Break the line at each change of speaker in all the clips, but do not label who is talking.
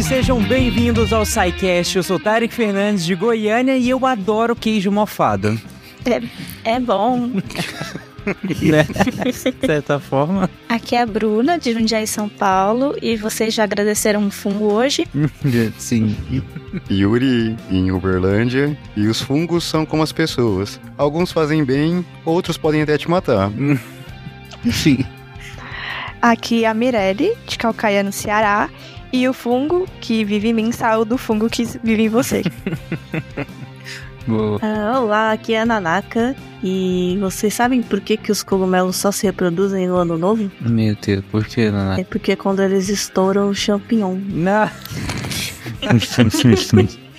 gente, sejam bem-vindos ao SciCast. Eu sou Tarek Fernandes de Goiânia e eu adoro queijo mofado.
É, é bom.
né? De certa forma.
Aqui é a Bruna, de Jundiaí, São Paulo, e vocês já agradeceram um fungo hoje?
Sim.
Yuri, em Uberlândia, e os fungos são como as pessoas. Alguns fazem bem, outros podem até te matar.
Sim.
Aqui é a Mirelle, de Calcaia, no Ceará, e o fungo que vive em mim saiu do fungo que vive em você.
Ah, olá, aqui é a Nanaka. E vocês sabem por que, que os cogumelos só se reproduzem no ano novo?
Meu Deus, por que, Nanaka?
É porque quando eles estouram o champignon.
Não.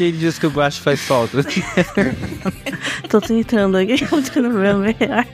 Quem diz que o baixo faz falta?
Tô tentando aqui, tentando ver melhor.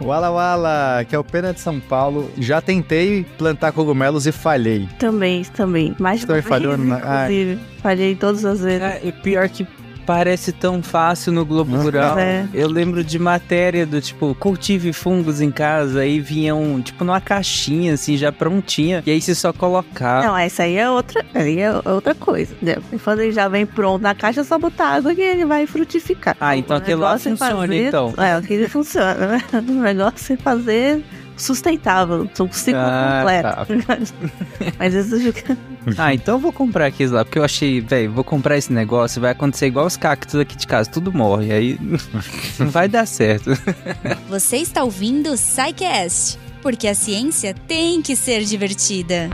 Wala Wala, que é o Pena de São Paulo. Já tentei plantar cogumelos e falhei.
Também, também. Mais
Também falhou?
vezes, inclusive. Falhei todas as vezes.
É, e pior que parece tão fácil no Globo Rural.
É.
Eu lembro de matéria do tipo, cultive fungos em casa, aí vinham, tipo, numa caixinha, assim, já prontinha, e aí você só colocar.
Não, essa aí é outra, aí é outra coisa. entendeu? Quando ele já vem pronto na caixa, é só botar água que ele vai frutificar.
Ah, então
O
aquele lá
é
funciona,
fazer-
então.
É, aquele funciona, né? O negócio é fazer sustentável, um ciclo
Ah,
completo. Mas isso fica...
Ah, então eu vou comprar aqueles lá, porque eu achei, velho, vou comprar esse negócio, vai acontecer igual os cactos aqui de casa, tudo morre, aí não vai dar certo.
Você está ouvindo o SciCast, porque a ciência tem que ser divertida.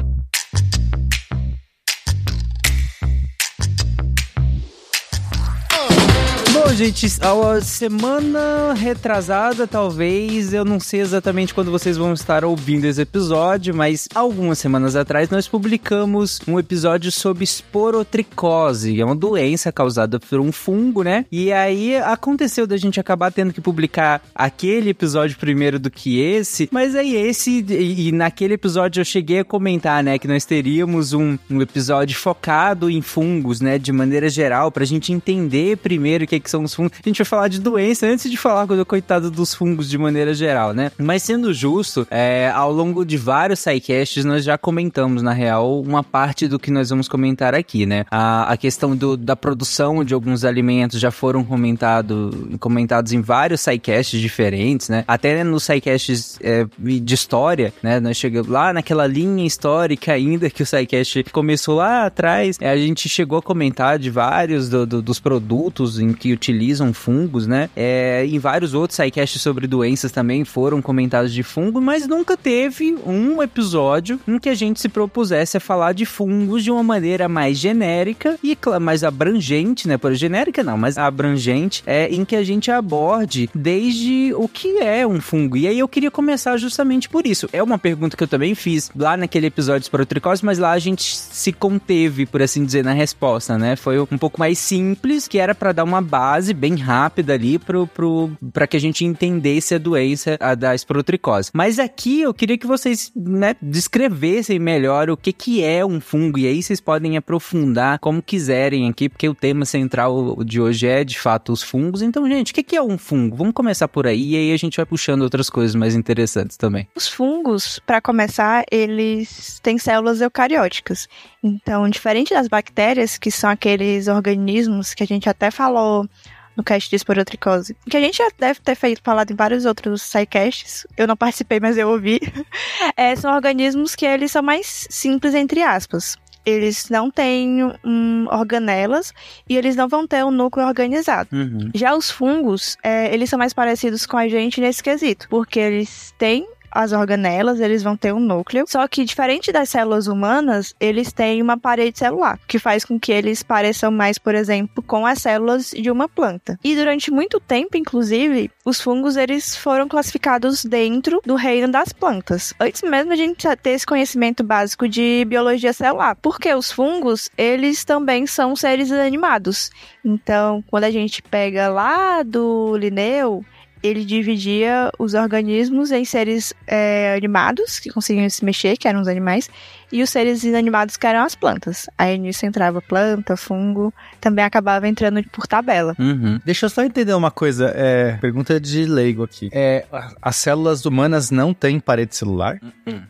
Bom, gente, a semana retrasada, talvez, eu não sei exatamente quando vocês vão estar ouvindo esse episódio, mas algumas semanas atrás nós publicamos um episódio sobre esporotricose, é uma doença causada por um fungo, né? E aí aconteceu da gente acabar tendo que publicar aquele episódio primeiro do que esse, mas aí esse, e, e naquele episódio eu cheguei a comentar, né, que nós teríamos um, um episódio focado em fungos, né, de maneira geral, pra gente entender primeiro o que, que são os fungos. A gente vai falar de doença antes de falar do coitado dos fungos de maneira geral, né? Mas sendo justo, é, ao longo de vários sidecasts nós já comentamos, na real, uma parte do que nós vamos comentar aqui, né? A, a questão do, da produção de alguns alimentos já foram comentado, comentados em vários sidecasts diferentes, né? Até nos sidecasts é, de história, né? Nós chegamos lá naquela linha histórica ainda que o sidecast começou lá atrás, é, a gente chegou a comentar de vários do- do- dos produtos em que utilizam fungos, né? É, em vários outros sidecasts sobre doenças também foram comentados de fungo, mas nunca teve um episódio em que a gente se propusesse a falar de fungos de uma maneira mais genérica e mais abrangente, né? Por genérica não, mas abrangente, é em que a gente aborde desde o que é um fungo. E aí eu queria começar justamente por isso. É uma pergunta que eu também fiz lá naquele episódio de esporotricose, mas lá a gente se conteve, por assim dizer, na resposta, né? Foi um pouco mais simples, que era pra dar uma base bem rápida ali pro, pro, que a gente entendesse a doença a da esporotricose. Mas aqui eu queria que vocês, né, descrevessem melhor o que que é um fungo, e aí vocês podem aprofundar como quiserem aqui, porque o tema central de hoje é, de fato, os fungos. Então, gente, o que que é um fungo? Vamos começar por aí, e aí a gente vai puxando outras coisas mais interessantes também.
Os fungos, para começar, eles têm células eucarióticas. Então, diferente das bactérias, que são aqueles organismos que a gente até falou no cast de esporotricose, que a gente já deve ter feito falado em vários outros sidecasts, eu não participei, mas eu ouvi, é, são organismos que eles são mais simples, entre aspas. Eles não têm hum, organelas e eles não vão ter um núcleo organizado.
Uhum.
Já os fungos, é, eles são mais parecidos com a gente nesse quesito, porque eles têm as organelas, eles vão ter um núcleo. Só que, diferente das células humanas, eles têm uma parede celular, que faz com que eles pareçam mais, por exemplo, com as células de uma planta. E durante muito tempo, inclusive, os fungos eles foram classificados dentro do reino das plantas. Antes mesmo a gente ter esse conhecimento básico de biologia celular, porque os fungos, eles também são seres animados. Então, quando a gente pega lá do Linneu, ele dividia os organismos em seres é, animados, que conseguiam se mexer, que eram os animais, e os seres inanimados, que eram as plantas. Aí nisso entrava planta, fungo, também acabava entrando por tabela.
Uhum.
Deixa eu só entender uma coisa. É, pergunta de leigo aqui. É, as células humanas não têm parede celular?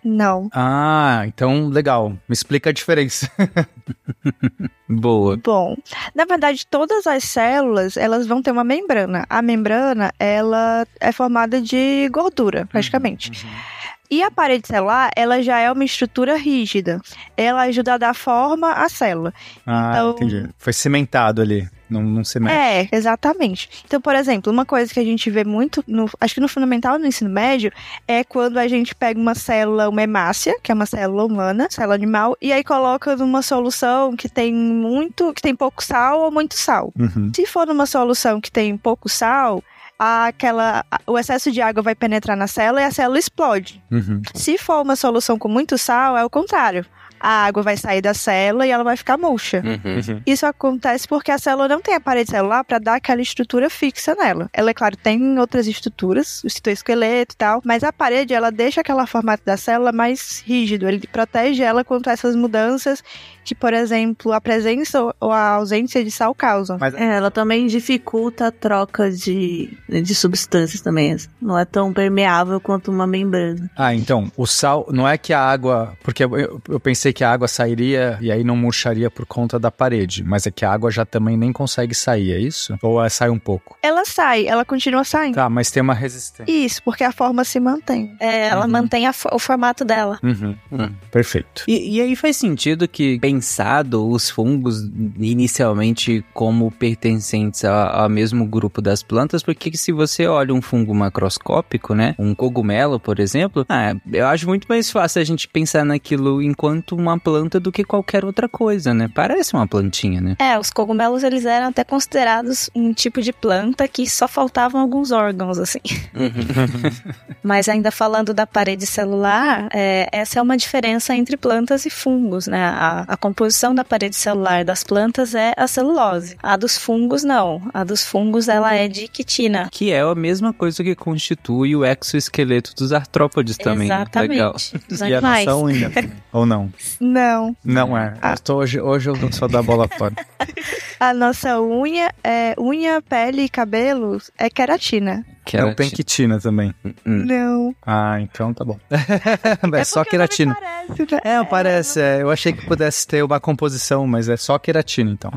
Não.
Ah, então legal. Me explica a diferença.
Boa.
Bom, na verdade, todas as células, elas vão ter uma membrana. A membrana, ela é formada de gordura, praticamente. E a parede celular, ela já é uma estrutura rígida. Ela ajuda a dar forma à célula.
Ah,
Então-
entendi. Foi cimentado ali. Não, não se mexe.
É, exatamente. Então, por exemplo, uma coisa que a gente vê muito, no, acho que no fundamental no ensino médio, é quando a gente pega uma célula, uma hemácia, que é uma célula humana, célula animal, e aí coloca numa solução que tem muito, que tem pouco sal ou muito sal.
Uhum.
Se for numa solução que tem pouco sal, aquela, o excesso de água vai penetrar na célula e a célula explode.
Uhum.
Se for uma solução com muito sal, é o contrário. A água vai sair da célula e ela vai ficar murcha.
Uhum.
Isso acontece porque a célula não tem a parede celular para dar aquela estrutura fixa nela. Ela, é claro, tem outras estruturas, o citoesqueleto e tal, mas a parede ela deixa aquela formato da célula mais rígido, ele protege ela contra essas mudanças que, por exemplo, a presença ou a ausência de sal causam.
Mas
É, ela também dificulta a troca de, de substâncias também. Não é tão permeável quanto uma membrana.
Ah, então, o sal, não é que a água. Porque eu, eu pensei que a água sairia e aí não murcharia por conta da parede, mas é que a água já também nem consegue sair, é isso? Ou é, sai um pouco?
Ela sai, ela continua saindo.
Tá, mas tem uma resistência.
Isso, porque a forma se mantém.
É, ela
Uhum.
mantém fo- o formato dela.
Uhum.
Hum.
Perfeito.
E, e aí faz sentido que, pensado os fungos inicialmente como pertencentes a- ao mesmo grupo das plantas, porque se você olha um fungo macroscópico, né, um cogumelo, por exemplo, ah, eu acho muito mais fácil a gente pensar naquilo enquanto uma planta do que qualquer outra coisa, né? Parece uma plantinha, né?
É, os cogumelos eles eram até considerados um tipo de planta que só faltavam alguns órgãos, assim. Mas ainda falando da parede celular, é, essa é uma diferença entre plantas e fungos, né? A, a composição da parede celular das plantas é a celulose. A dos fungos, não. A dos fungos, ela é de quitina.
Que é a mesma coisa que constitui o exoesqueleto dos artrópodes também. né? Legal.
Exatamente. Dos
E a nossa unha. Ou não?
Não.
Não é. Eu tô hoje, hoje eu só dar bola fora.
A nossa unha, é, unha, pele e cabelo é queratina.
Que
Não
era
tem
ti-
quitina também.
Hum.
Não.
Ah, então tá bom. é só
o nome
queratina.
parece, né?
É, parece. é, eu achei que pudesse ter uma composição, mas é só queratina, então.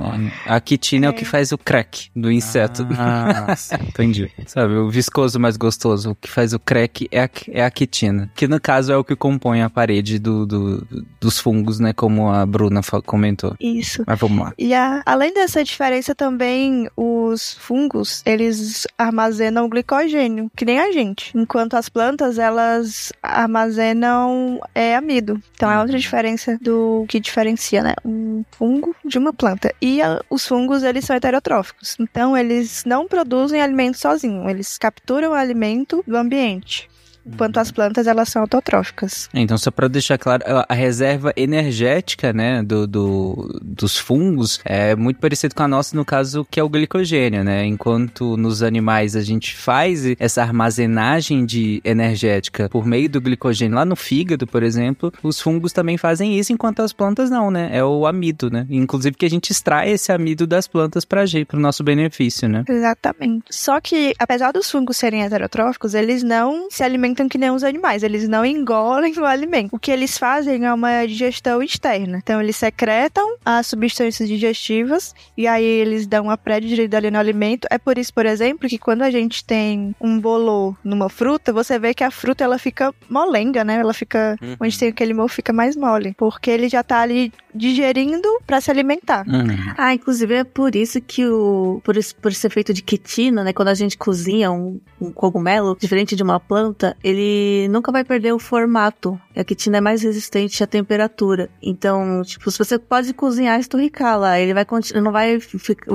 A quitina é o que faz o crack do inseto.
Ah, entendi.
Sabe, o viscoso mais gostoso, o que faz o crack é a, é a quitina. Que no caso é o que compõe a parede do, do- dos fungos, né? Como a Bruna comentou.
Isso.
Mas vamos lá.
E a- além dessa diferença também, os fungos, eles armazenam glicogênio, que nem a gente. Enquanto as plantas, elas armazenam é, amido. Então é outra diferença do que diferencia, né? Um fungo de uma planta. E a- os fungos, eles são heterotróficos. Então eles não produzem alimento sozinhos. Eles capturam o alimento do ambiente. Enquanto as plantas, elas são autotróficas.
Então, só para deixar claro, a reserva energética, né, do, do- dos fungos é muito parecido com a nossa, no caso, que é o glicogênio, né? Enquanto nos animais a gente faz essa armazenagem de energética por meio do glicogênio lá no fígado, por exemplo, os fungos também fazem isso, enquanto as plantas não, né? É o amido, né? Inclusive que a gente extrai esse amido das plantas pra gente, pro nosso benefício, né?
Exatamente. Só que, apesar dos fungos serem heterotróficos, eles não se alimentam que nem os animais. Eles não engolem o alimento. O que eles fazem é uma digestão externa. Então, eles secretam as substâncias digestivas e aí eles dão uma pré-digerida ali no alimento. É por isso, por exemplo, que quando a gente tem um bolor numa fruta, você vê que a fruta ela fica molenga, né? Ela fica.
Uhum.
Onde tem aquele mofo fica mais mole. Porque ele já tá ali digerindo pra se alimentar.
Uhum.
Ah, inclusive é por isso que o. Por, por ser feito de quitina, né? Quando a gente cozinha um, um cogumelo, diferente de uma planta,
ele nunca vai perder o formato. A quitina é mais resistente à temperatura. Então, tipo, se você pode cozinhar e esturricar lá, ele vai não vai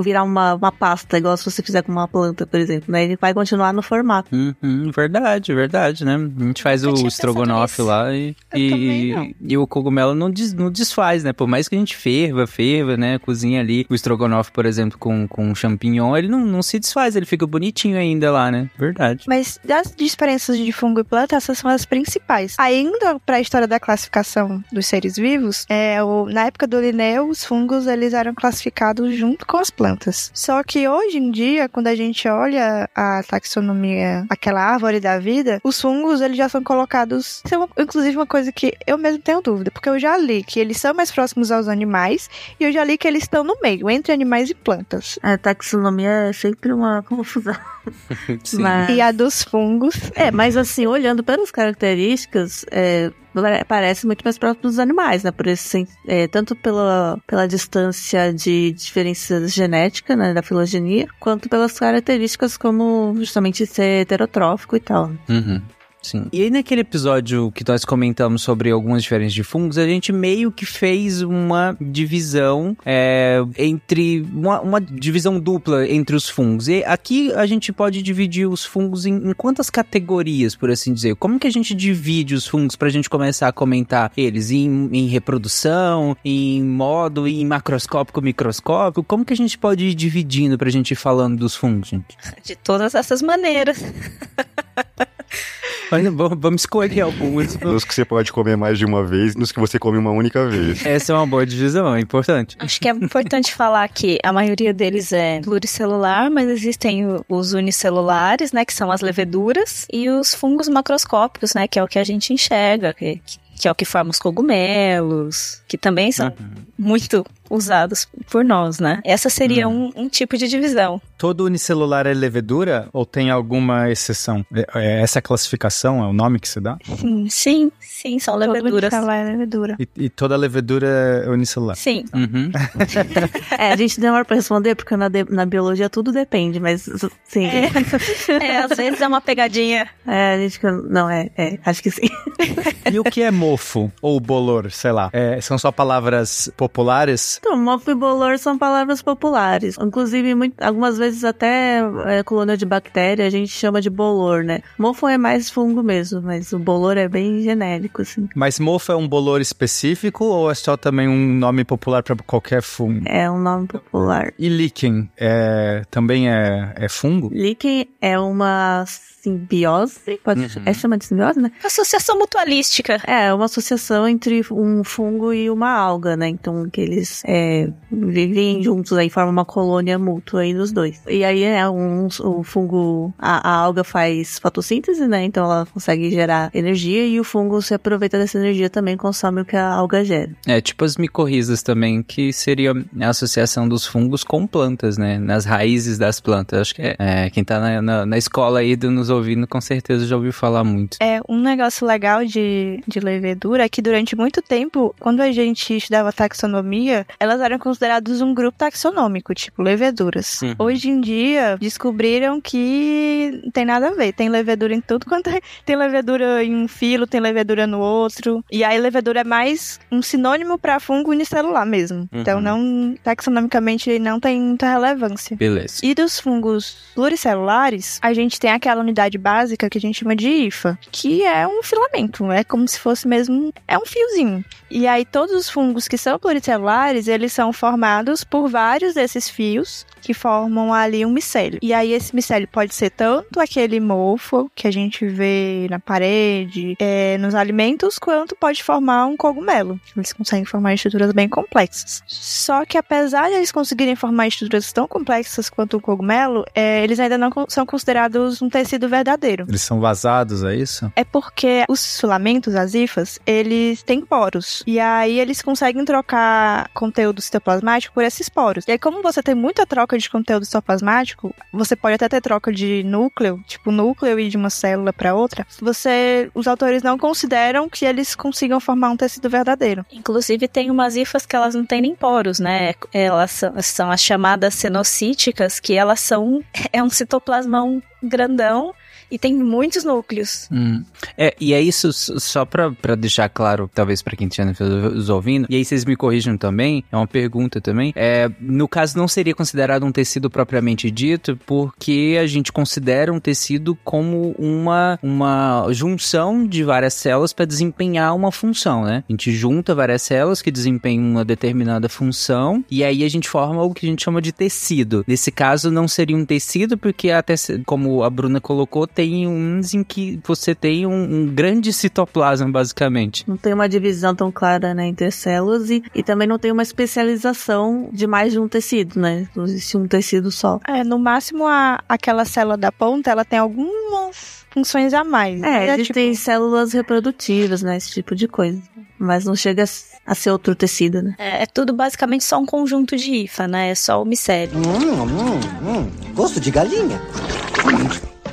virar uma, uma pasta, igual se você fizer com uma planta, por exemplo, né? Ele vai continuar no formato.
Uhum, verdade, verdade, né? A gente faz o estrogonofe lá e, e, e, o cogumelo não, des, não desfaz, né? Por mais que a gente ferva, ferva, né? Cozinha ali o estrogonofe, por exemplo, com, com champignon, ele não, não se desfaz, ele fica bonitinho ainda lá, né? Verdade.
Mas das diferenças de fungo e planta, essas são as principais. Ainda para a história da classificação dos seres vivos, é, o, na época do Linneu, os fungos eles eram classificados junto com as plantas. Só que hoje em dia, quando a gente olha a taxonomia, aquela árvore da vida, os fungos eles já são colocados. Isso é uma, inclusive uma coisa que eu mesmo tenho dúvida, porque eu já li que eles são mais próximos aos animais e eu já li que eles estão no meio, entre animais e plantas.
A taxonomia é sempre uma confusão.
Mas... E a dos fungos.
É, mas assim, olhando pelas características, é, parece muito mais próximo dos animais, né? Por esse, é, tanto pela, pela distância de diferença genética, né, da filogenia, quanto pelas características como justamente ser heterotrófico e tal.
Uhum. Sim. E aí naquele episódio que nós comentamos sobre algumas diferenças de fungos, a gente meio que fez uma divisão é, entre uma, uma, divisão dupla entre os fungos. E aqui a gente pode dividir os fungos em, em quantas categorias, por assim dizer? Como que a gente divide os fungos para a gente começar a comentar eles em, em reprodução, em modo, em macroscópico, microscópico? Como que a gente pode ir dividindo para a gente ir falando dos fungos, gente?
De todas essas maneiras.
vamos escolher alguns.
Nos que você pode comer mais de uma vez, nos que você come uma única vez.
Essa é uma boa divisão, é importante.
Acho que é importante falar que a maioria deles é pluricelular, mas existem os unicelulares, né, que são as leveduras, e os fungos macroscópicos, né, que é o que a gente enxerga, que, que é o que forma os cogumelos, que também são uhum. Muito usados por nós, né? Essa seria uhum. um, um, tipo de divisão.
Todo unicelular é levedura ou tem alguma exceção? É, é essa classificação é o nome que se dá?
Sim, sim, sim são leveduras. Todo
unicelular é levedura.
E, e, toda levedura é unicelular?
Sim.
Uhum.
é, a gente demora pra responder porque na, de, na biologia tudo depende, mas sim.
É, é, às vezes é uma pegadinha.
É, a gente... Não, é, é acho que sim.
e o que é mofo ou bolor, sei lá? É, são só palavras populares?
Então, mofo e bolor são palavras populares. Inclusive, muito, algumas vezes até é, colônia de bactéria a gente chama de bolor, né? Mofo é mais fungo mesmo, mas o bolor é bem genérico, assim.
Mas mofo é um bolor específico ou é só também um nome popular para qualquer fungo?
É um nome popular.
E líquen é, também é, é fungo?
Líquen é uma simbiose, pode uhum. é chamada de simbiose, né?
Associação mutualística.
É, uma associação entre um fungo e uma alga, né? Então, que eles é, vivem juntos aí, formam uma colônia mútua aí dos dois. E aí, é um, o fungo, a, a, alga faz fotossíntese, né? Então, ela consegue gerar energia e o fungo se aproveita dessa energia também, consome o que a alga gera.
É, tipo as micorrizas também, que seria a associação dos fungos com plantas, né? Nas raízes das plantas. Acho que é, é quem tá na, na, na escola aí nos ouvindo, com certeza já ouviu falar muito.
É, um negócio legal de, de levedura é que durante muito tempo, quando a gente estudava taxonomia, elas eram consideradas um grupo taxonômico, tipo leveduras. Uhum. Hoje em dia, descobriram que não tem nada a ver. Tem levedura em tudo quanto é. Tem levedura em um filo, tem levedura no outro. E aí, levedura é mais um sinônimo para fungo unicelular mesmo. Uhum. Então, não, taxonomicamente, não tem muita relevância.
Beleza.
E dos fungos pluricelulares, a gente tem aquela unidade unidade básica que a gente chama de IFA, que é um filamento, é como se fosse mesmo, é um fiozinho. E aí todos os fungos que são pluricelulares, eles são formados por vários desses fios que formam ali um micélio. E aí esse micélio pode ser tanto aquele mofo que a gente vê na parede, é, nos alimentos, quanto pode formar um cogumelo. Eles conseguem formar estruturas bem complexas. Só que apesar de eles conseguirem formar estruturas tão complexas quanto o cogumelo, é, eles ainda não são considerados um tecido verdadeiro.
Eles são vazados, é isso?
É porque os filamentos, as hifas, eles têm poros. E aí eles conseguem trocar conteúdo citoplasmático por esses poros. E aí como você tem muita troca de conteúdo citoplasmático, você pode até ter troca de núcleo, tipo núcleo e de uma célula para outra. Você, os autores não consideram que eles consigam formar um tecido verdadeiro.
Inclusive tem umas hifas que elas não têm nem poros, né? Elas são, são as chamadas cenocíticas, que elas são é um citoplasmão grandão e tem muitos núcleos.
Hum. É, e é isso, só pra, deixar claro, talvez pra quem estiver nos ouvindo, e aí vocês me corrijam também, é uma pergunta também, é, no caso não seria considerado um tecido propriamente dito, porque a gente considera um tecido como uma, uma junção de várias células para desempenhar uma função, né? A gente junta várias células que desempenham uma determinada função, e aí a gente forma o que a gente chama de tecido. Nesse caso, não seria um tecido, porque até, como a Bruna colocou, tem uns em que você tem um, um grande citoplasma, basicamente.
Não tem uma divisão tão clara né, entre células e, e também não tem uma especialização de mais de um tecido, né? Não existe um tecido só.
É, no máximo a, aquela célula da ponta, ela tem algumas funções a mais.
É, é existem tipo... células reprodutivas, né? Esse tipo de coisa. Mas não chega a ser outro tecido, né?
É, é tudo basicamente só um conjunto de IFA, né? É só o micélio.
Hum, hum, hum. Gosto de galinha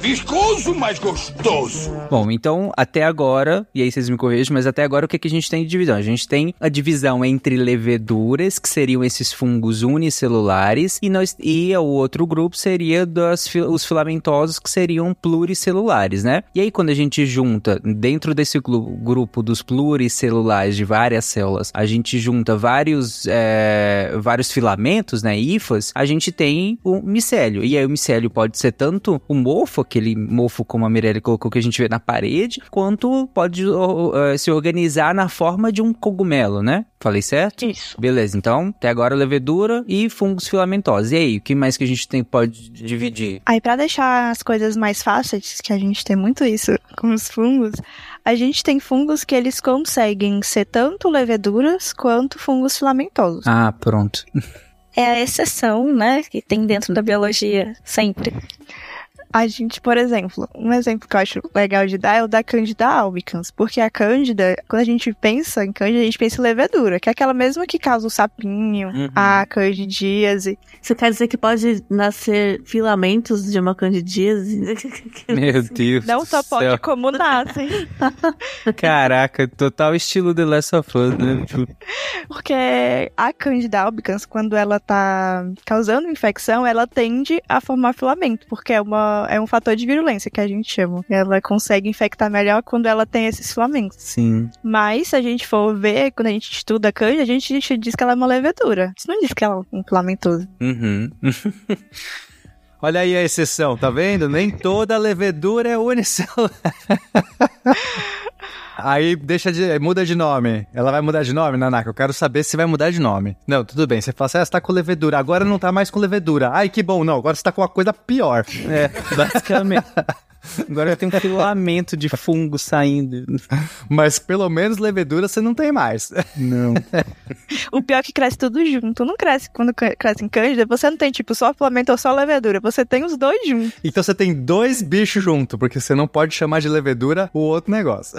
viscoso, mas gostoso.
Bom, então até agora, e aí vocês me corrigem, mas até agora o que, que a gente tem de divisão? A gente tem a divisão entre leveduras, que seriam esses fungos unicelulares, e, nós, e o outro grupo seria das, os filamentosos, que seriam pluricelulares, né? E aí quando a gente junta, dentro desse grupo dos pluricelulares de várias células, a gente junta vários, é, vários filamentos, né, hifas, a gente tem o micélio. E aí o micélio pode ser tanto o mofo, aquele mofo, como a Mirelle colocou, que a gente vê na parede, quanto pode uh, se organizar na forma de um cogumelo, né? Falei certo?
Isso.
Beleza, então, até agora levedura e fungos filamentosos. E aí, o que mais que a gente tem pode dividir?
Aí, para deixar as coisas mais fáceis, que a gente tem muito isso com os fungos, a gente tem fungos que eles conseguem ser tanto leveduras quanto fungos filamentosos.
Ah, pronto.
É a exceção, né, que tem dentro da biologia, sempre.
A gente, por exemplo, um exemplo que eu acho legal de dar é o da Cândida albicans, porque a Cândida, quando a gente pensa em Cândida, a gente pensa em levedura, que é aquela mesma que causa o sapinho, uhum. a candidíase.
Você quer dizer que pode nascer filamentos de uma candidíase?
Meu Deus.
Não só pode, céu. como nascem.
Caraca, total estilo The Last of Us, né?
Porque a Cândida albicans, quando ela tá causando infecção, ela tende a formar filamento, porque é uma é um fator de virulência que a gente chama. Ela consegue infectar melhor quando ela tem esses filamentos.
Sim.
Mas se a gente for ver, quando a gente estuda a canja, a gente diz que ela é uma levedura. Isso não diz que ela é um filamentoso.
Uhum.
Olha aí a exceção, tá vendo? Nem toda levedura é unicelular. Aí deixa de. muda de nome. Ela vai mudar de nome, Nanaka? Eu quero saber se vai mudar de nome. Não, tudo bem. Você fala assim, ah, você tá com levedura. Agora não tá mais com levedura. Ai, que bom. Não, agora você tá com uma coisa pior.
É, basicamente. Agora tem um filamento de fungo saindo.
Mas pelo menos levedura você não tem mais.
Não.
o pior é que cresce tudo junto. Não cresce quando cresce em cândida, você não tem tipo só filamento ou só levedura. Você tem os dois juntos.
Então você tem dois bichos junto, porque você não pode chamar de levedura o outro negócio.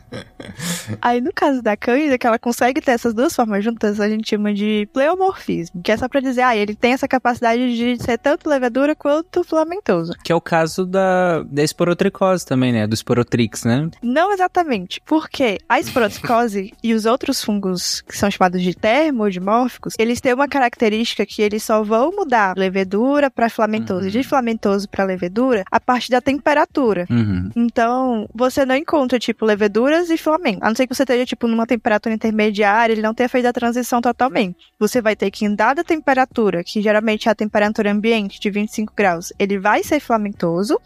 Aí, no caso da Cândida, que ela consegue ter essas duas formas juntas, a gente chama de pleomorfismo, que é só pra dizer, ah, ele tem essa capacidade de ser tanto levedura quanto filamentoso.
Que é o caso da, da esporotricose também, né? Do esporotrix, né?
Não exatamente, porque a esporotricose e os outros fungos que são chamados de termodimórficos, eles têm uma característica que eles só vão mudar levedura para filamentoso, uhum. de filamentoso para levedura, a partir da temperatura.
Uhum.
Então, você não encontra, tipo, levedura e Flamengo. A não ser que você esteja, tipo, numa temperatura intermediária, ele não tenha feito a transição totalmente. Você vai ter que, em dada temperatura, que geralmente é a temperatura ambiente de 25 graus, ele vai ser filamentoso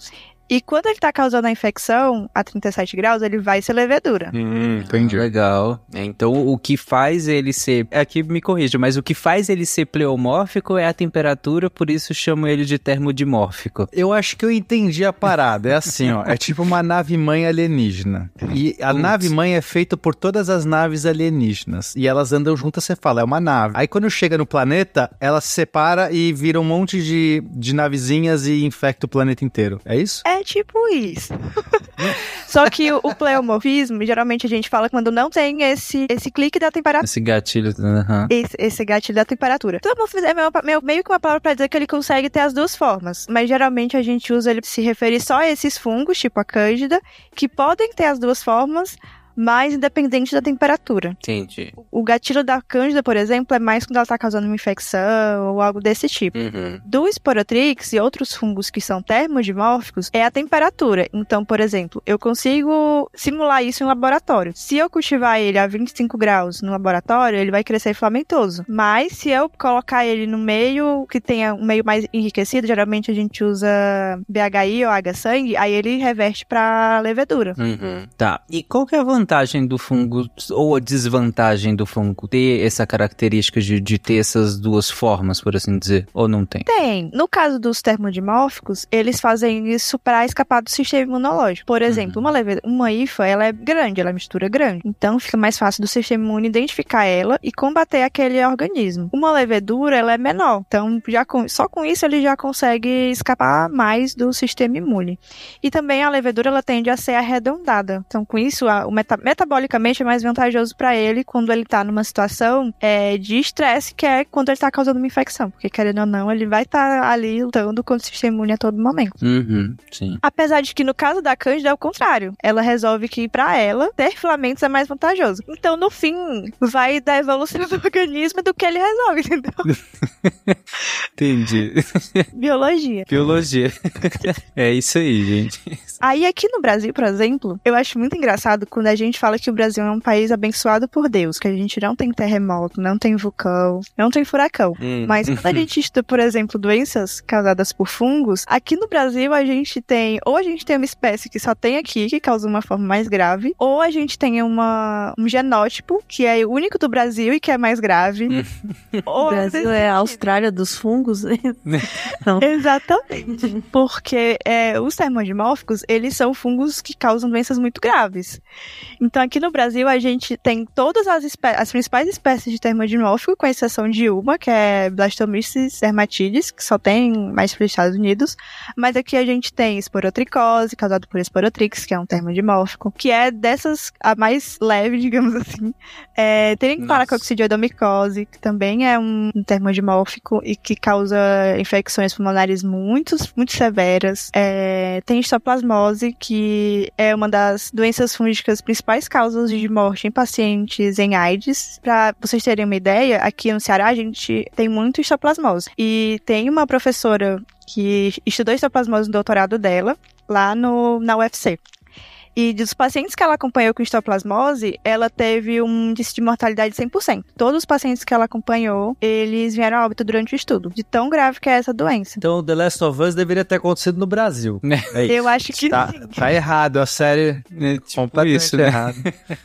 e quando ele tá causando a infecção a 37 graus, ele vai ser levedura.
Hum, entendi. Legal. É, então, o que faz ele ser. Aqui me corrija, mas o que faz ele ser pleomórfico é a temperatura, por isso chamo ele de termodimórfico.
Eu acho que eu entendi a parada. É assim, ó. É tipo uma nave-mãe alienígena. E a nave-mãe é feita por todas as naves alienígenas. E elas andam juntas, você fala, é uma nave. Aí quando chega no planeta, ela se separa e vira um monte de, de navezinhas e infecta o planeta inteiro. É isso?
É é tipo isso. Só que o, o pleomorfismo, geralmente a gente fala quando não tem esse, esse clique da temperatura.
Esse gatilho. Uhum.
Esse, esse, gatilho da temperatura. Pleomorfismo é meio, meio, meio que uma palavra pra dizer que ele consegue ter as duas formas. Mas geralmente a gente usa ele se referir só a esses fungos, tipo a cândida, que podem ter as duas formas, mas independente da temperatura.
Entendi.
O gatilho da cândida, por exemplo, é mais quando ela tá causando uma infecção ou algo desse tipo.
Uhum.
Do Sporotrix e outros fungos que são termodimórficos é a temperatura. Então, por exemplo, eu consigo simular isso em um laboratório. Se eu cultivar ele a 25 graus no laboratório, ele vai crescer filamentoso. Mas se eu colocar ele no meio que tenha um meio mais enriquecido, geralmente a gente usa BHI ou H-sangue, aí ele reverte pra levedura.
Uhum. Tá. E qual que é a vantagem do fungo ou a desvantagem do fungo ter essa característica de, de ter essas duas formas, por assim dizer? Ou não tem?
Tem. No caso dos termodimórficos, eles fazem isso para escapar do sistema imunológico. Por exemplo, uma, leve... uma IFA, ela é grande, ela é mistura grande. Então fica mais fácil do sistema imune identificar ela e combater aquele organismo. Uma levedura, ela é menor. Então, já com... só com isso ele já consegue escapar mais do sistema imune. E também a levedura, ela tende a ser arredondada. Então, com isso, a... o meta... metabolicamente é mais vantajoso para ele quando ele tá numa situação é, de estresse, que é quando ele tá causando uma infecção. Porque, querendo ou não, ele vai estar tá ali lutando contra o sistema imune a todo momento.
Uhum, sim.
Apesar de que no caso da Cândida é o contrário. Ela resolve que para ela ter filamentos é mais vantajoso. Então, no fim, vai da evolução do organismo do que ele resolve, entendeu?
Entendi.
Biologia.
Biologia. é isso aí, gente.
Aí aqui no Brasil, por exemplo, eu acho muito engraçado quando a gente fala que o Brasil é um país abençoado por Deus, que a gente não tem terremoto, não tem vulcão, não tem furacão.
Hum.
Mas quando a gente estuda, por exemplo, doenças causadas por fungos, aqui no Brasil a gente tem, ou a gente tem uma espécie que só tem aqui, que causa uma forma mais grave, ou a gente tem uma, um genótipo, que é o único do Brasil e que é mais grave.
o Brasil é a Austrália dos fungos?
não. Exatamente. Porque é, os termodimórficos, eles são fungos que causam doenças muito graves. Então, aqui no Brasil, a gente tem todas as, as principais espécies de termodimórfico, com exceção de uma, que é Blastomyces dermatides, que só tem mais para os Estados Unidos. Mas aqui a gente tem esporotricose, causada por esporotrix, que é um termodimórfico, que é dessas, a mais leve, digamos assim. É, tem paracoccidioidomicose, que também é um termodimórfico e que causa infecções pulmonares muito, muito severas. É, tem histoplasmose, que é uma das doenças fúngicas principais causas de morte em pacientes em AIDS. Para vocês terem uma ideia, aqui no Ceará a gente tem muito histoplasmose. E tem uma professora que estudou histoplasmose no doutorado dela, lá no, na UFC. E dos pacientes que ela acompanhou com histoplasmose, ela teve um índice de mortalidade de 100%. Todos os pacientes que ela acompanhou, eles vieram a óbito durante o estudo, de tão grave que é essa doença.
Então, The Last of Us deveria ter acontecido no Brasil.
É
Eu acho que
tá,
sim.
tá errado, a série
É, tipo
completamente
isso, né?
errado.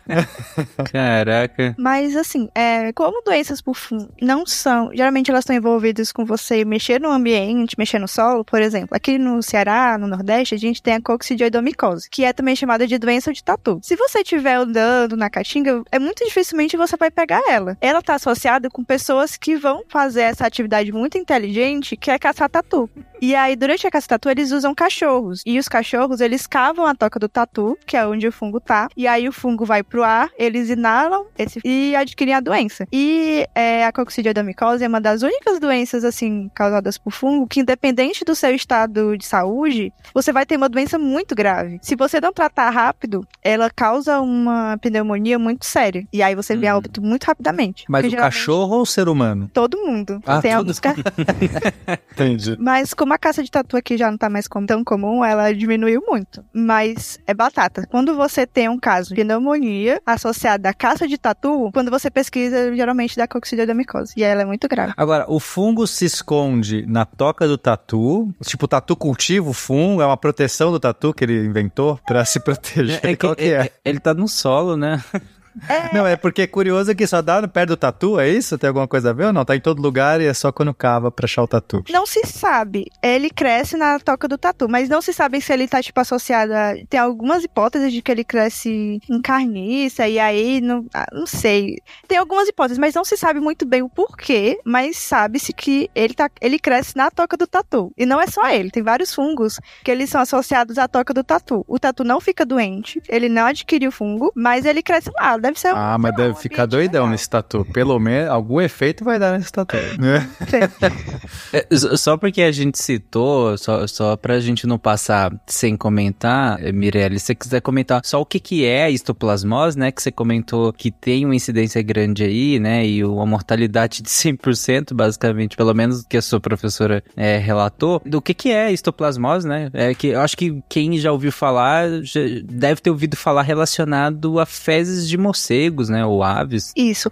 Caraca.
Mas assim, é, como doenças por fungo não são, geralmente elas estão envolvidas com você mexer no ambiente, mexer no solo, por exemplo. Aqui no Ceará, no Nordeste, a gente tem a coccidioidomicose, que é também chamada de doença de tatu. Se você estiver andando na caatinga, é muito dificilmente você vai pegar ela. Ela está associada com pessoas que vão fazer essa atividade muito inteligente, que é caçar tatu. E aí, durante a caça tatu, eles usam cachorros. E os cachorros, eles cavam a toca do tatu, que é onde o fungo tá. E aí o fungo vai pro ar, eles inalam esse, e adquirem a doença. E é, a coccidioidomicose é uma das únicas doenças, assim, causadas por fungo, que independente do seu estado de saúde, você vai ter uma doença muito grave. Se você não tratar rápido, ela causa uma pneumonia muito séria. E aí você vê a óbito muito rapidamente.
Mas o
geralmente
cachorro ou o ser humano?
Todo mundo.
Ah,
tem
todo-
alguns ca-
Entendi.
Mas como a caça de tatu aqui já não tá mais tão comum, ela diminuiu muito. Mas é batata. Quando você tem um caso de pneumonia associada à caça de tatu, quando você pesquisa, geralmente dá coccidioidomicose. E ela é muito grave.
Agora, o fungo se esconde na toca do tatu. Tipo, o tatu cultiva o fungo, é uma proteção do tatu que ele inventou pra se proteger.
É que,
Qual que é?
é- ele tá no solo, né?
Não, é porque é curioso que só dá perto do tatu, é isso? Tem alguma coisa a ver ou não? Tá em todo lugar e é só quando cava pra achar o tatu.
Não se sabe. Ele cresce na toca do tatu, mas não se sabe se ele tá, tipo, associado a... Tem algumas hipóteses de que ele cresce em carniça, e aí, não, ah, não sei. Tem algumas hipóteses, mas não se sabe muito bem o porquê, mas sabe-se que ele, tá, ele cresce na toca do tatu. E não é só ele, tem vários fungos que eles são associados à toca do tatu. O tatu não fica doente, ele não adquire o fungo, mas ele cresce lá, Deve ser
Ah, mas deve
um
ficar doidão
legal.
nesse tatu. Pelo menos algum efeito vai dar nesse tatu. né?
É, Só porque a gente citou, só, só pra gente não passar sem comentar, eh, Mirelle, se você quiser comentar só o que que é a histoplasmose, né, que você comentou que tem uma incidência grande aí, né, e uma mortalidade de 100%, basicamente, pelo menos que a sua professora eh, relatou, do que que é a histoplasmose, né, é que eu acho que quem já ouviu falar, já deve ter ouvido falar relacionado a fezes de morcegos, né, ou aves.
Isso.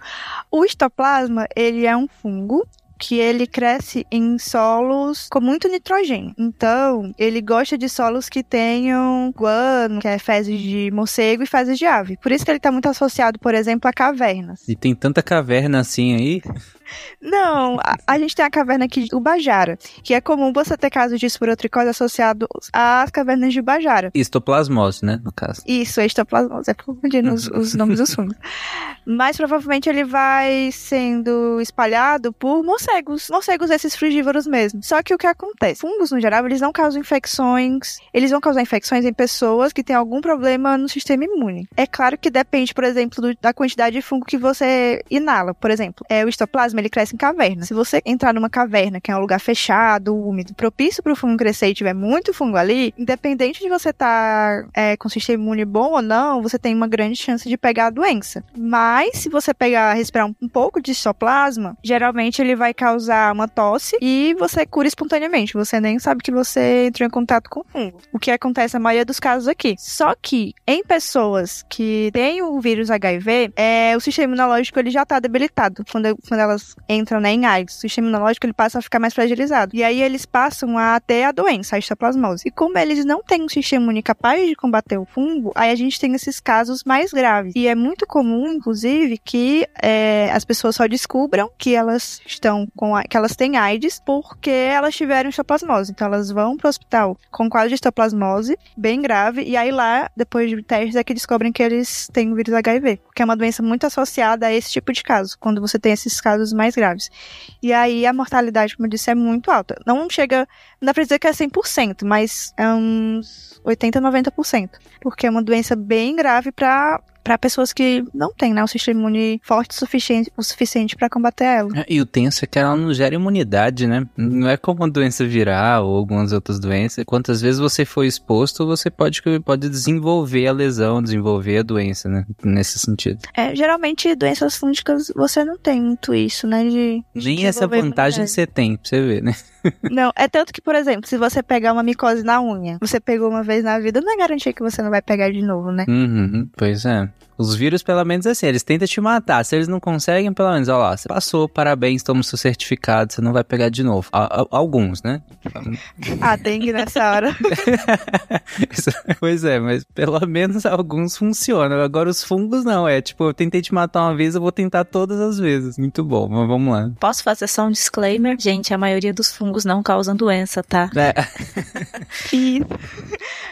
O histoplasma, ele é um fungo que ele cresce em solos com muito nitrogênio. Então, ele gosta de solos que tenham guano, que é fezes de morcego e fezes de ave. Por isso que ele está muito associado, por exemplo, a cavernas.
E tem tanta caverna assim aí.
Não, a, a gente tem a caverna aqui de Ubajara, que é comum você ter casos de esporotricose associados às cavernas de Ubajara.
Histoplasmose, né, no caso.
Isso, é histoplasmose, é confundindo os, os nomes dos fungos. Mas provavelmente ele vai sendo espalhado por morcegos, morcegos esses frugívoros mesmo. Só que o que acontece? Fungos, no geral, eles não causam infecções, eles vão causar infecções em pessoas que têm algum problema no sistema imune. É claro que depende, por exemplo, do- da quantidade de fungo que você inala. Por exemplo, é, o histoplasma, ele cresce em caverna. Se você entrar numa caverna, que é um lugar fechado, úmido, propício para o fungo crescer e tiver muito fungo ali, independente de você estar com sistema imune bom ou não, você tem uma grande chance de pegar a doença. Mas se você pegar, respirar um, um pouco de histoplasma, geralmente ele vai causar uma tosse e você cura espontaneamente. Você nem sabe que você entrou em contato com o fungo. O que acontece na maioria dos casos aqui. Só que em pessoas que têm o vírus HIV, é, o sistema imunológico ele já está debilitado quando, quando elas entram né, em AIDS. O sistema imunológico ele passa a ficar mais fragilizado. E aí eles passam a ter a doença, a histoplasmose. E como eles não têm um sistema imune capaz de combater o fungo, aí a gente tem esses casos mais graves. E é muito comum, inclusive, que é, as pessoas só descubram que elas estão com a, que elas têm AIDS porque elas tiveram histoplasmose. Então elas vão pro hospital com quadro de histoplasmose bem grave e aí lá, depois de testes, é que descobrem que eles têm o vírus HIV, que é uma doença muito associada a esse tipo de caso, quando você tem esses casos mais graves. E aí a mortalidade, como eu disse, é muito alta. Não chega, não dá pra dizer que é 100%, mas é uns 80, 90%, porque é uma doença bem grave pra para pessoas que não têm né, um sistema imune forte o suficiente, o suficiente para combater ela.
É, E o tenso é que ela não gera imunidade, né? Não é como uma doença viral ou algumas outras doenças. Quantas vezes você foi exposto, você pode, pode desenvolver a lesão, desenvolver a doença, né? Nesse sentido.
É, geralmente, doenças fúngicas, você não tem muito isso, né? De, de
Nem essa vantagem
imunidade.
você tem, pra você ver, né?
Não, é tanto que, por exemplo, se você pegar uma micose na unha, você pegou uma vez na vida, não é garantia que você não vai pegar de novo, né?
Uhum, pois é. Os vírus, pelo menos assim, eles tentam te matar. Se eles não conseguem, pelo menos, ó lá, você passou, parabéns, toma o seu certificado, você não vai pegar de novo. A- a- alguns, né?
A dengue nessa hora.
Pois é, mas pelo menos alguns funcionam. Agora os fungos não, é tipo, eu tentei te matar uma vez, eu vou tentar todas as vezes. Muito bom, mas vamos lá.
Posso fazer só um disclaimer? Gente, a maioria dos fungos não causam doença, tá?
É,
E,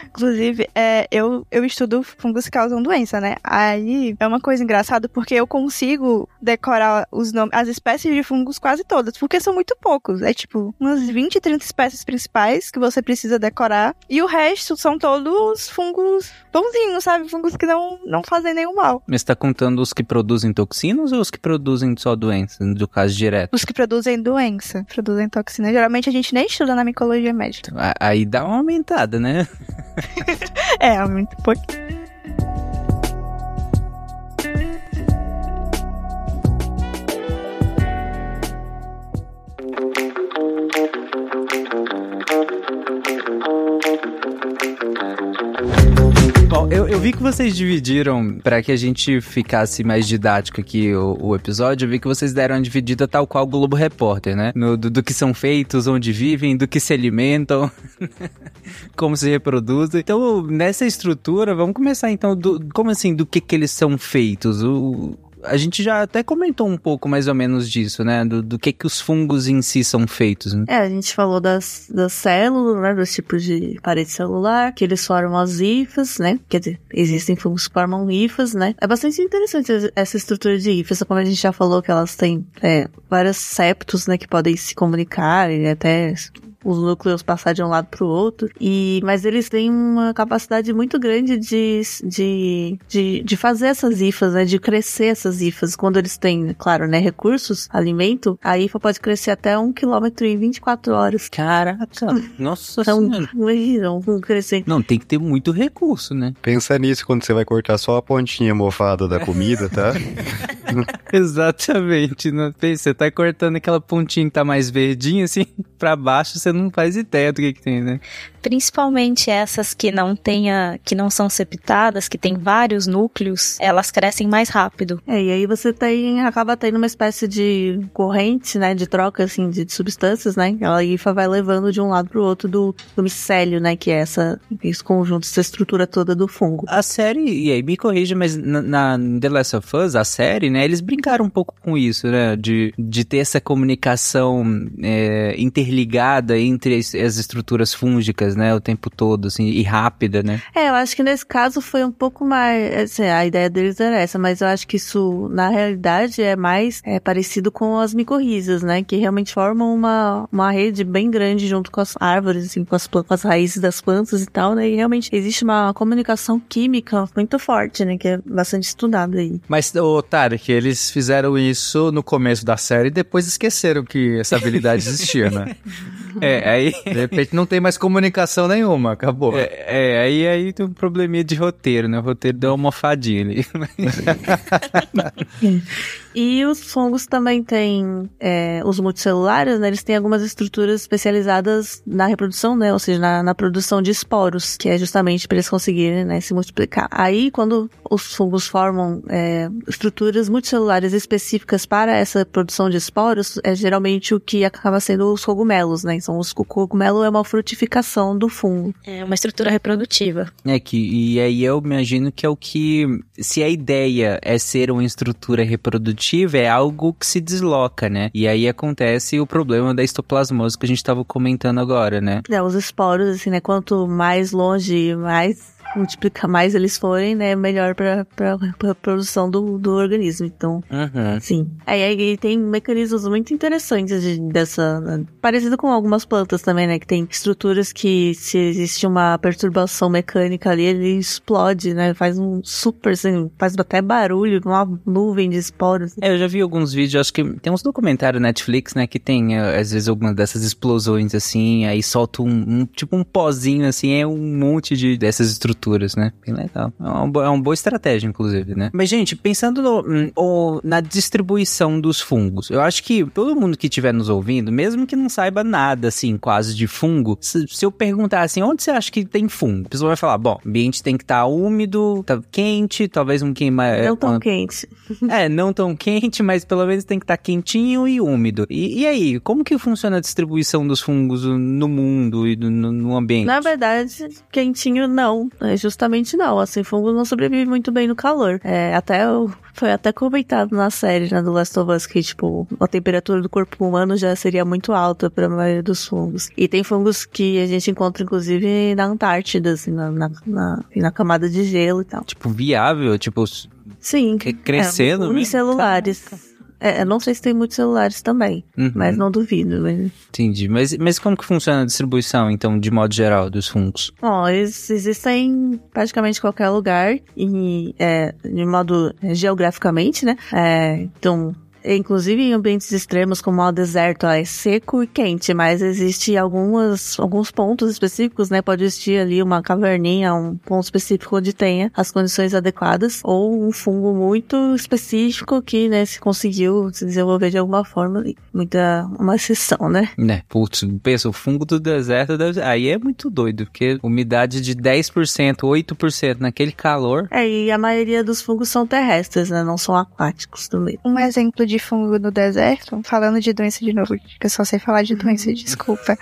inclusive, é, eu, eu estudo fungos que causam doença, né? Aí é uma coisa engraçada porque eu consigo decorar os nomes, as espécies de fungos quase todas, porque são muito poucos. É tipo umas 20, 30 espécies principais que você precisa decorar. E o resto são todos fungos bonzinhos, sabe? Fungos que não, não fazem nenhum mal.
mas você tá contando os que produzem toxinas ou os que produzem só doença, no caso direto?
Os que produzem doença, produzem toxina. Geralmente a gente nem estuda na micologia médica.
Aí dá uma aumentada, né?
É, muito pouco.
Bom, eu, eu vi que vocês dividiram, pra que a gente ficasse mais didático aqui o, o episódio, eu vi que vocês deram uma dividida tal qual o Globo Repórter, né? No- do, do que são feitos, onde vivem, do que se alimentam, como se reproduzem. Então, nessa estrutura, vamos começar então, do, como assim, do que que eles são feitos? O, a gente já até comentou um pouco mais ou menos disso, né? Do, do que que os fungos em si são feitos, né?
É, a gente falou das, das células, né? Dos tipos de parede celular, que eles formam as hifas, né? Quer dizer, existem fungos que formam hifas, né? É bastante interessante essa estrutura de hifas, como a gente já falou que elas têm é, vários septos, né? Que podem se comunicar e até os núcleos passar de um lado pro outro. E, mas eles têm uma capacidade muito grande de, de, de, de fazer essas hifas, né? De crescer essas hifas. Quando eles têm, claro, né, recursos, alimento, a hifa pode crescer até um quilômetro em 24 horas.
Caraca, nossa
Então,
senhora.
imagina, um crescer.
Não, tem que ter muito recurso, né?
Pensa nisso quando você vai cortar só a pontinha mofada da comida, tá?
Exatamente. Não, pensa, você tá cortando aquela pontinha que tá mais verdinha, assim, pra baixo, você não faz ideia do que que tem, né?
Principalmente essas que não tenha, que não são septadas, que tem vários núcleos, elas crescem mais rápido.
É, e aí você tem, acaba tendo uma espécie de corrente, né, de troca, assim, de, de substâncias, né, a hifa vai levando de um lado pro outro do, do micélio, né, que é essa, esse conjunto, essa estrutura toda do fungo.
A série, e aí me corrija, mas na, na The Last of Us, a série, né, eles brincaram um pouco com isso, né, de, de ter essa comunicação é, interligada entre as, as estruturas fúngicas, né, o tempo todo, assim, e rápida, né?
É, eu acho que nesse caso foi um pouco mais, assim, a ideia deles era essa, mas eu acho que isso, na realidade, é mais é, parecido com as micorrizas, né, que realmente formam uma, uma rede bem grande junto com as árvores, assim, com as, com as raízes das plantas e tal, né, e realmente existe uma comunicação química muito forte, né, que é bastante estudada aí.
Mas, ô, Tarek, eles fizeram isso no começo da série e depois esqueceram que essa habilidade existia, né?
É, aí...
De repente não tem mais comunicação nenhuma, acabou.
É, é, aí, aí tem um probleminha de roteiro, né? O roteiro deu uma mofadinha ali.
E os fungos também têm, é, os multicelulares, né, eles têm algumas estruturas especializadas na reprodução, né, ou seja, na, na produção de esporos, que é justamente para eles conseguirem, né, se multiplicar. Aí, quando os fungos formam é, estruturas multicelulares específicas para essa produção de esporos, é geralmente o que acaba sendo os cogumelos, né, então os, o cogumelo é uma frutificação do fungo.
É uma estrutura reprodutiva.
É que, e aí eu imagino que é o que, se a ideia é ser uma estrutura reprodutiva, é algo que se desloca, né? E aí acontece o problema da histoplasmose que a gente tava comentando agora, né?
É, os esporos, assim, né, quanto mais longe, mais multiplicar mais eles forem, né, melhor para para produção do, do organismo. Então,
Uhum.
sim. Aí, aí tem mecanismos muito interessantes de, dessa, parecido com algumas plantas também, né, que tem estruturas que se existe uma perturbação mecânica ali, ele explode, né, faz um super, assim, faz até barulho, uma nuvem de esporos.
É, eu já vi alguns vídeos, acho que tem uns documentários Netflix, né, que tem, eh, às vezes, alguma dessas explosões, assim, aí solta um, um- tipo um pozinho, assim, é um monte de dessas estruturas, né? Bem legal. É uma, boa- é uma boa estratégia, inclusive, né? Mas, gente, pensando no- hum, o- na distribuição dos fungos, eu acho que todo mundo que estiver nos ouvindo, mesmo que não saiba nada, assim, quase de fungo, se, se eu perguntar assim, onde você acha que tem fungo? A pessoa vai falar, bom, o ambiente tem que estar úmido, tá quente, talvez um queima...
Não tão
uma-
quente.
é, não tão quente, mas pelo menos tem que estar quentinho e úmido. E, e aí, como que funciona a distribuição dos fungos no mundo e no, no- no ambiente?
Na verdade, quentinho não. É justamente não. Assim, fungo não sobrevive muito bem no calor. É, até o- foi até comentado na série, né, do Last of Us, que, tipo, a temperatura do corpo humano já seria muito alta para a maioria dos fungos. E tem fungos que a gente encontra, inclusive, na Antártida, assim, na, na, na, na camada de gelo e tal.
Tipo, viável, tipo,
Sim.
cre- crescendo,
é,
né?
unicelulares. É, eu não sei se tem muitos celulares também,
Uhum,
mas não duvido. Né?
Entendi. Mas, mas como que funciona a distribuição, então, de modo geral, dos fungos?
Bom, eles existem em praticamente qualquer lugar e é, de modo é, geograficamente, né? É, então, inclusive em ambientes extremos como o deserto, é seco e quente, mas existe algumas, alguns pontos específicos, né? Pode existir ali uma caverninha, um ponto específico onde tenha as condições adequadas ou um fungo muito específico que, né, se conseguiu se desenvolver de alguma forma, muita uma exceção, né?
Né, putz, pensa, o fungo do deserto, deve- aí é muito doido, porque umidade de 10%, 8% naquele calor,
É, e a maioria dos fungos são terrestres, né? Não são aquáticos também.
Um exemplo de fungo no deserto, falando de doença de novo, que eu só sei falar de doença, desculpa,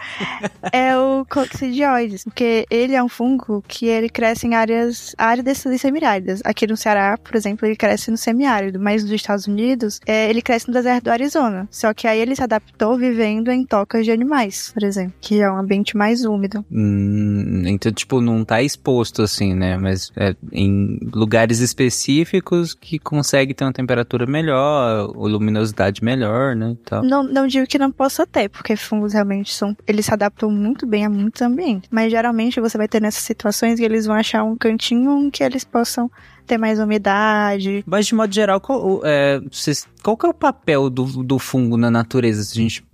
é o coccidioides, porque ele é um fungo que ele cresce em áreas áridas e semiáridas. Aqui no Ceará, por exemplo, ele cresce no semiárido, mas nos Estados Unidos, é, ele cresce no deserto do Arizona. Só que aí ele se adaptou vivendo em tocas de animais, por exemplo, que é um ambiente mais úmido.
Hum, então, tipo, não tá exposto assim, né? Mas é em lugares específicos que consegue ter uma temperatura melhor, ou luminosidade melhor, né? e tal.
Não, não digo que não possa ter, porque fungos realmente são. Eles se adaptam muito bem a muitos ambientes. Mas geralmente você vai ter nessas situações que eles vão achar um cantinho que eles possam ter mais umidade.
Mas de modo geral, qual, é, vocês- qual que é o papel do, do fungo na natureza? Se a gente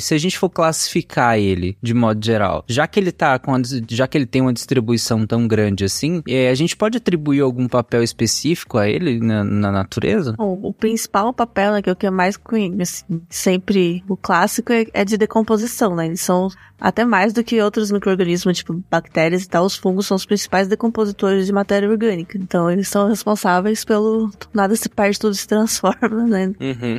se a gente for classificar ele de modo geral, já que ele tá com a já que ele tem uma distribuição tão grande assim, é, a gente pode atribuir algum papel específico a ele na, na natureza?
Bom, o principal papel, né, que é o que é mais assim, sempre o clássico, é, é de decomposição, né? Eles são até mais do que outros micro-organismos, tipo bactérias e tal, os fungos são os principais decompositores de matéria orgânica. Então eles são responsáveis pelo nada se perde, tudo se transforma, né?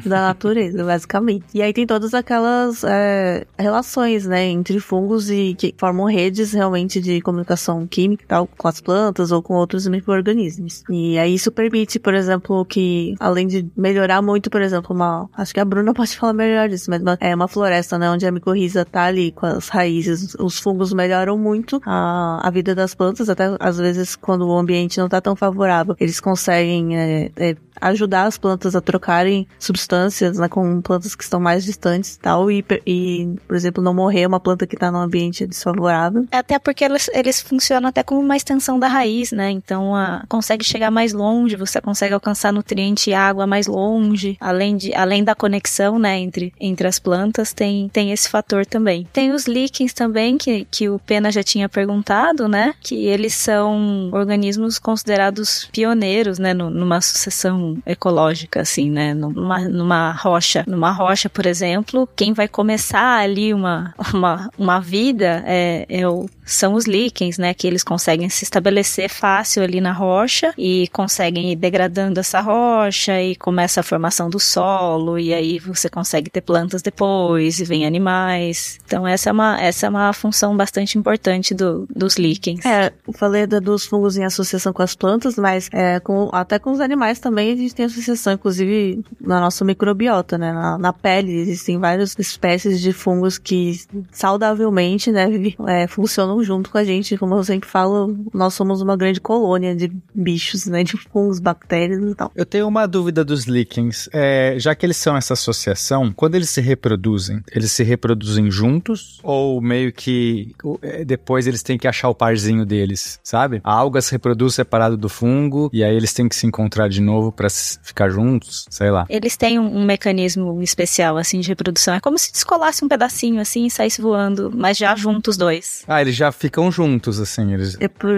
da natureza, basicamente. E aí tem todas aquelas é, relações, né, entre fungos e que formam redes realmente de comunicação química tal, com as plantas ou com outros micro-organismos. E aí isso permite, por exemplo, que além de melhorar muito, por exemplo, uma, acho que a Bruna pode falar melhor disso, mas uma- é uma floresta, né, onde a micorriza tá ali com as raízes, os fungos melhoram muito a, a vida das plantas, até às vezes quando o ambiente não tá tão favorável, eles conseguem é, é, ajudar as plantas a trocarem substâncias, né, com plantas que estão mais distantes e tal, e, e, por exemplo, não morrer uma planta que está num ambiente desfavorável.
Até porque eles, eles funcionam até como uma extensão da raiz, né? Então, a, consegue chegar mais longe, você consegue alcançar nutriente e água mais longe, além, de, além da conexão, né, entre, entre as plantas, tem, tem esse fator também. Tem os líquens também, que, que o Pena já tinha perguntado, né? Que eles são organismos considerados pioneiros, né, numa sucessão ecológica, assim, né? Numa, numa rocha. Numa rocha, por exemplo, quem vai começar ali uma, uma, uma vida é, é o, são os líquens, né? Que eles conseguem se estabelecer fácil ali na rocha e conseguem ir degradando essa rocha e começa a formação do solo e aí você consegue ter plantas depois e vem animais. Então essa é uma, essa é uma função bastante importante do, dos líquens.
É, eu falei da- dos fungos em associação com as plantas, mas é, com, até com os animais também a gente tem associação, inclusive na nossa microbiota, né? Na, na pele existem várias espécies de fungos que saudavelmente, né, é, funcionam junto com a gente. Como eu sempre falo, nós somos uma grande colônia de bichos, né? De fungos, bactérias e tal.
Eu tenho uma dúvida dos líquens. É, já que eles são essa associação, quando eles se reproduzem, eles se reproduzem juntos? Ou meio que é, depois eles têm que achar o parzinho deles, sabe? A alga se reproduz separado do fungo e aí eles têm que se encontrar de novo pra s- ficar juntos, sei lá.
Eles têm um, um mecanismo especial, assim, de reprodução. É como se descolasse um pedacinho, assim, e saísse voando, mas já juntos os dois.
Ah, eles já ficam juntos, assim, eles...
É por.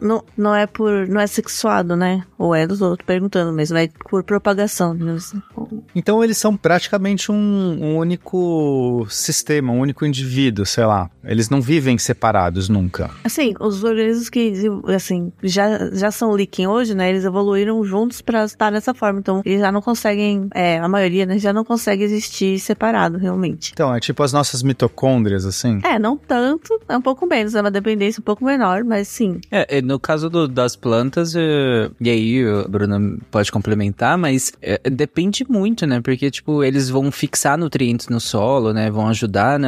Não, não é por. Não é sexuado, né? Ou é, tô perguntando mesmo, é por propagação. né?
Então eles são praticamente um, um único sistema, um único indivíduo, sei lá. Eles não vivem separados nunca.
Assim, os organismos que assim, já, já são líquen hoje, né? Eles evoluíram juntos pra estar nessa forma. Então, eles já não conseguem, é, a maioria, né? Já não consegue existir separado, realmente.
Então, é tipo as nossas mitocôndrias, assim.
É, não tanto, é um pouco menos, é uma dependência um pouco menor, mas sim.
É, no caso do- das plantas, e aí a Bruna pode complementar, mas é, depende muito, né? Porque, tipo, eles vão fixar nutrientes no solo, né? Vão ajudar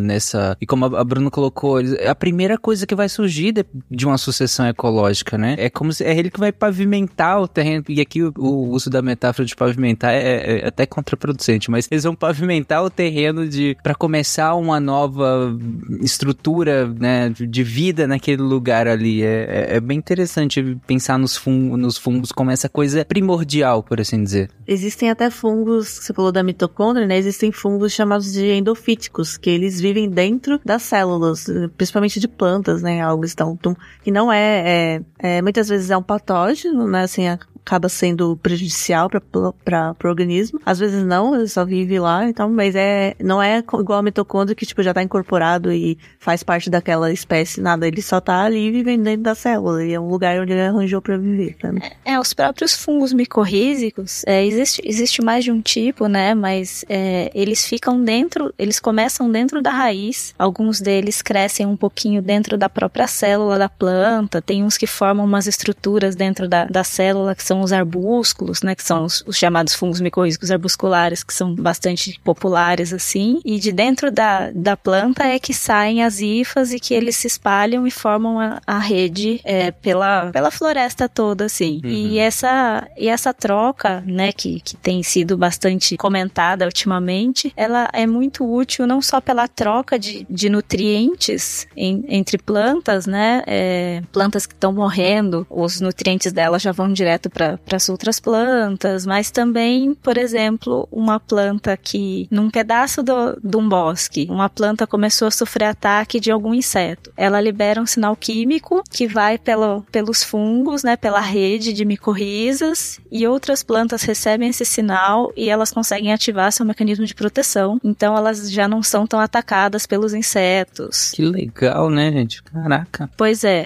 nessa. E como a, a Bruna colocou, eles- a primeira coisa que vai surgir de, de uma sucessão ecológica, né? É como se é ele que vai pavimentar o terreno. E aqui o, o uso da metáfora de pavimentar é, é até contraproducente, mas eles vão pavimentar o terreno de para começar uma nova estrutura, né, de vida naquele lugar ali. É, é, é bem interessante pensar nos, fun nos fungos como essa coisa primordial, por assim dizer.
Existem até fungos, você falou da mitocôndria, né? Existem fungos chamados de endofíticos, que eles vivem dentro das células, principalmente de plantas, né? Algo estão, que não é, é, é, muitas vezes é um patógeno, né? Assim, acaba sendo prejudicial para o organismo. Às vezes não, ele só vive lá, então, mas é, não é igual a mitocôndria que, tipo, já tá incorporado e faz parte daquela espécie, nada. Ele só tá ali vivendo dentro da célula e é um lugar onde ele arranjou para viver. Né?
É, os próprios fungos micorrízicos, é, existe, existe mais de um tipo, né? Mas é, eles ficam dentro, eles começam dentro da raiz. Alguns deles crescem um pouquinho dentro da própria célula da planta. Tem uns que formam umas estruturas dentro da, da célula que são os arbúsculos, né, que são os, os chamados fungos micorrízicos arbusculares, que são bastante populares assim, e de dentro da, da planta é que saem as hifas e que eles se espalham e formam a, a rede é, pela, pela floresta toda, assim. Uhum. E essa e essa troca, né, que, que tem sido bastante comentada ultimamente, ela é muito útil não só pela troca de, de nutrientes em, entre plantas, né, é, plantas que estão morrendo, os nutrientes delas já vão direto para as outras plantas, mas também, por exemplo, uma planta que num pedaço do, de um bosque, uma planta começou a sofrer ataque de algum inseto. Ela libera um sinal químico que vai pelo, pelos fungos, né, pela rede de micorrizas e outras plantas recebem esse sinal e elas conseguem ativar seu mecanismo de proteção. Então elas já não são tão atacadas pelos insetos.
Que legal, né, gente? Caraca.
Pois é.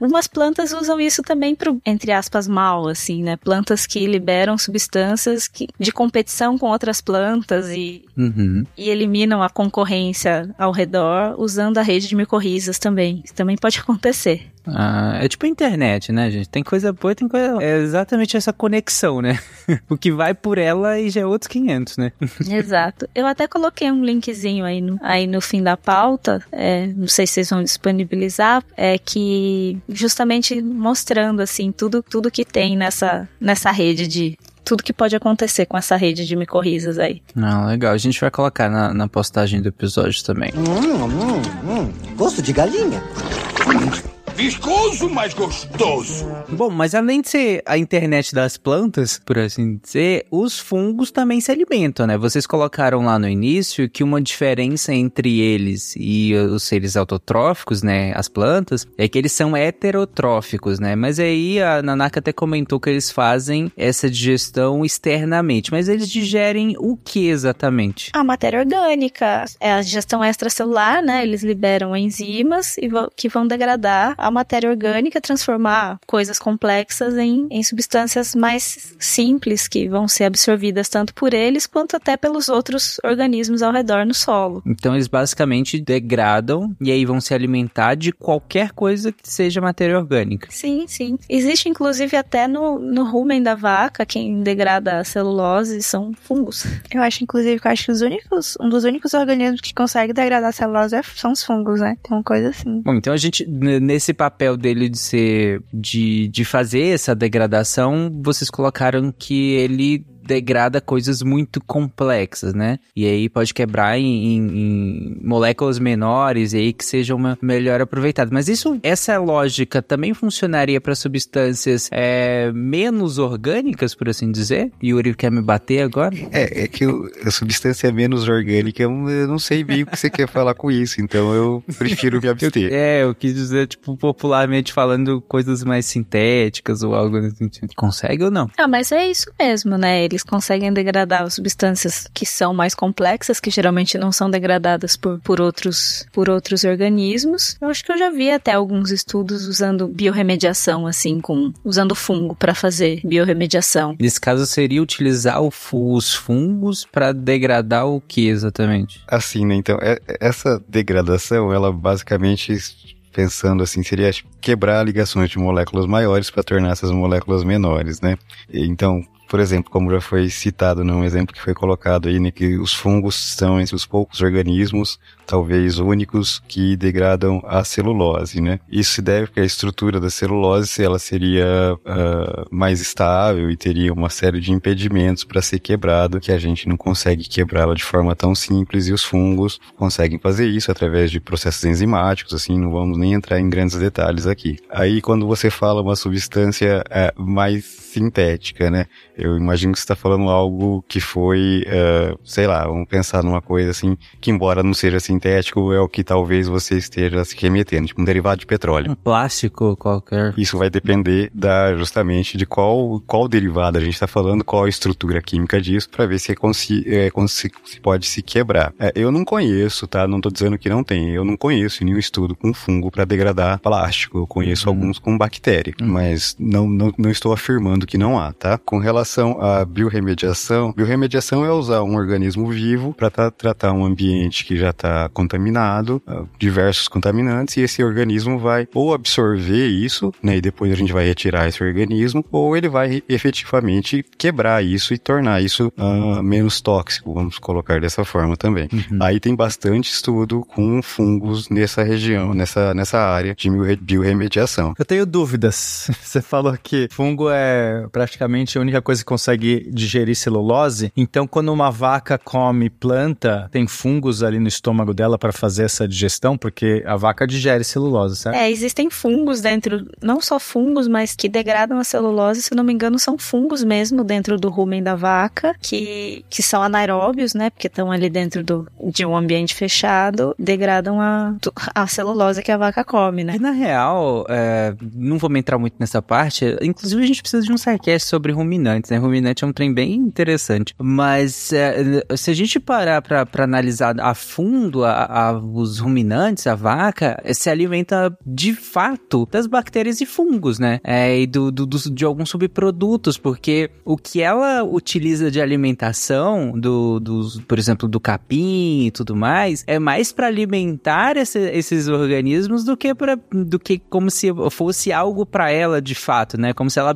algumas plantas usam isso também pro, entre aspas, mal, assim, né? Plantas que liberam substâncias que, de competição com outras plantas e, uhum. e eliminam a concorrência ao redor usando a rede de micorrizas também. Isso também pode acontecer.
Ah, é tipo a internet, né, gente? Tem coisa boa e tem coisa. É exatamente essa conexão, né? o que vai por ela e já é outros 500, né?
Exato. Eu até coloquei um linkzinho aí no, aí no fim da pauta, é, não sei se vocês vão disponibilizar, é que justamente mostrando, assim, tudo, tudo que tem nessa, nessa rede de tudo que pode acontecer com essa rede de micorrizas aí.
Não, legal. A gente vai colocar na, na postagem do episódio também.
Hum, hum, hum. Gosto de galinha
viscoso, mas gostoso.
Bom, mas além de ser a internet das plantas, por assim dizer, os fungos também se alimentam, né? Vocês colocaram lá no início que uma diferença entre eles e os seres autotróficos, né, as plantas, é que eles são heterotróficos, né? Mas aí a Nanaka até comentou que eles fazem essa digestão externamente, mas eles digerem o que exatamente?
A matéria orgânica, é a digestão extracelular, né? Eles liberam enzimas que vão degradar a matéria orgânica, transformar coisas complexas em, em substâncias mais simples que vão ser absorvidas tanto por eles quanto até pelos outros organismos ao redor no solo.
Então eles basicamente degradam e aí vão se alimentar de qualquer coisa que seja matéria orgânica.
Sim, sim. Existe inclusive até no, no rumen da vaca, quem degrada a celulose são fungos.
Eu acho inclusive que eu acho que os únicos, um dos únicos organismos que consegue degradar a celulose é, são os fungos, né? Tem uma coisa assim.
Bom, então a gente nesse papel dele de ser de, de fazer essa degradação, vocês colocaram que ele degrada coisas muito complexas, né? E aí pode quebrar em, em, em moléculas menores e aí que seja uma melhor aproveitada. Mas isso, essa lógica também funcionaria para substâncias é, menos orgânicas, por assim dizer? Yuri quer me bater agora?
É, é que eu, a substância menos orgânica, eu, não sei bem o que você quer falar com isso, então eu prefiro me abster.
é, eu quis dizer, tipo, popularmente falando coisas mais sintéticas ou algo nesse sentido. Consegue ou não?
Ah, mas é isso mesmo, né? Eles conseguem degradar substâncias que são mais complexas, que geralmente não são degradadas por, por, outros, por outros organismos. Eu acho que eu já vi até alguns estudos usando biorremediação, assim, com usando fungo para fazer biorremediação.
Nesse caso, seria utilizar o, os fungos para degradar o que exatamente?
Assim, né? Então, é, essa degradação, ela basicamente pensando assim, seria quebrar ligações de moléculas maiores para tornar essas moléculas menores, né? Então, por exemplo, como já foi citado num exemplo que foi colocado aí, né, que os fungos são entre os poucos organismos talvez únicos que degradam a celulose, né? Isso se deve porque a estrutura da celulose ela seria uh, mais estável e teria uma série de impedimentos para ser quebrada que a gente não consegue quebrá-la de forma tão simples e os fungos conseguem fazer isso através de processos enzimáticos, assim, não vamos nem entrar em grandes detalhes aqui. Aí quando você fala uma substância uh, mais sintética, né? Eu imagino que você está falando algo que foi, uh, sei lá, vamos pensar numa coisa assim que embora não seja sintético é o que talvez você esteja se remetendo, tipo um derivado de petróleo.
Um plástico qualquer.
Isso vai depender da justamente de qual qual derivado a gente está falando, qual a estrutura química disso, para ver se, é, é, se, se pode se quebrar. É, eu não conheço, tá? Não estou dizendo que não tem. Eu não conheço nenhum estudo com fungo para degradar plástico. Eu conheço uhum. alguns com bactéria, uhum. mas não, não, não estou afirmando que não há, tá? Com relação à biorremediação, biorremediação é usar um organismo vivo para tratar um ambiente que já está contaminado, uh, diversos contaminantes, e esse organismo vai ou absorver isso, né, e depois a gente vai retirar esse organismo, ou ele vai efetivamente quebrar isso e tornar isso uh, menos tóxico, vamos colocar dessa forma também. Uhum. Aí tem bastante estudo com fungos nessa região, nessa, nessa área de biorremediação.
Eu tenho dúvidas. Você falou que fungo é praticamente a única coisa que consegue digerir celulose, então quando uma vaca come planta, tem fungos ali no estômago dela para fazer essa digestão, porque a vaca digere celulose, certo?
É, existem fungos dentro, não só fungos, mas que degradam a celulose, se não me engano, são fungos mesmo dentro do rumen da vaca, que, que são anaeróbios, né? Porque estão ali dentro do, de um ambiente fechado, degradam a, a celulose que a vaca come, né?
E na real, é, não vou entrar muito nessa parte, inclusive a gente precisa de um sidecast sobre ruminantes, né? Ruminante é um trem bem interessante, mas é, se a gente parar para analisar a fundo a, a, os ruminantes, a vaca se alimenta de fato das bactérias e fungos, né? É, e do, do, do, de alguns subprodutos, porque o que ela utiliza de alimentação, do, por exemplo, do capim e tudo mais, é mais para alimentar esse, esses organismos do que para do que como se fosse algo para ela de fato, né? Como se ela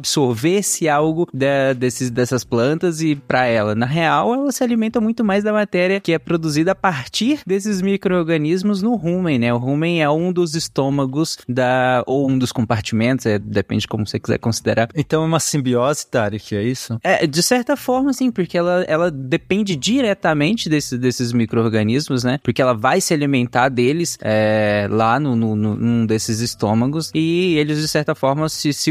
absorvesse algo de, desses, dessas plantas e para ela. Na real, ela se alimenta muito mais da matéria que é produzida a partir desses micro-organismos no rumen, né? O rumen é um dos estômagos da ou um dos compartimentos, é, depende como você quiser considerar.
Então é uma simbiose, Tarek, é isso?
É, de certa forma, sim, porque ela, ela depende diretamente desse, desses micro-organismos, né? Porque ela vai se alimentar deles é, lá no, no, no, num desses estômagos e eles, de certa forma, se, se,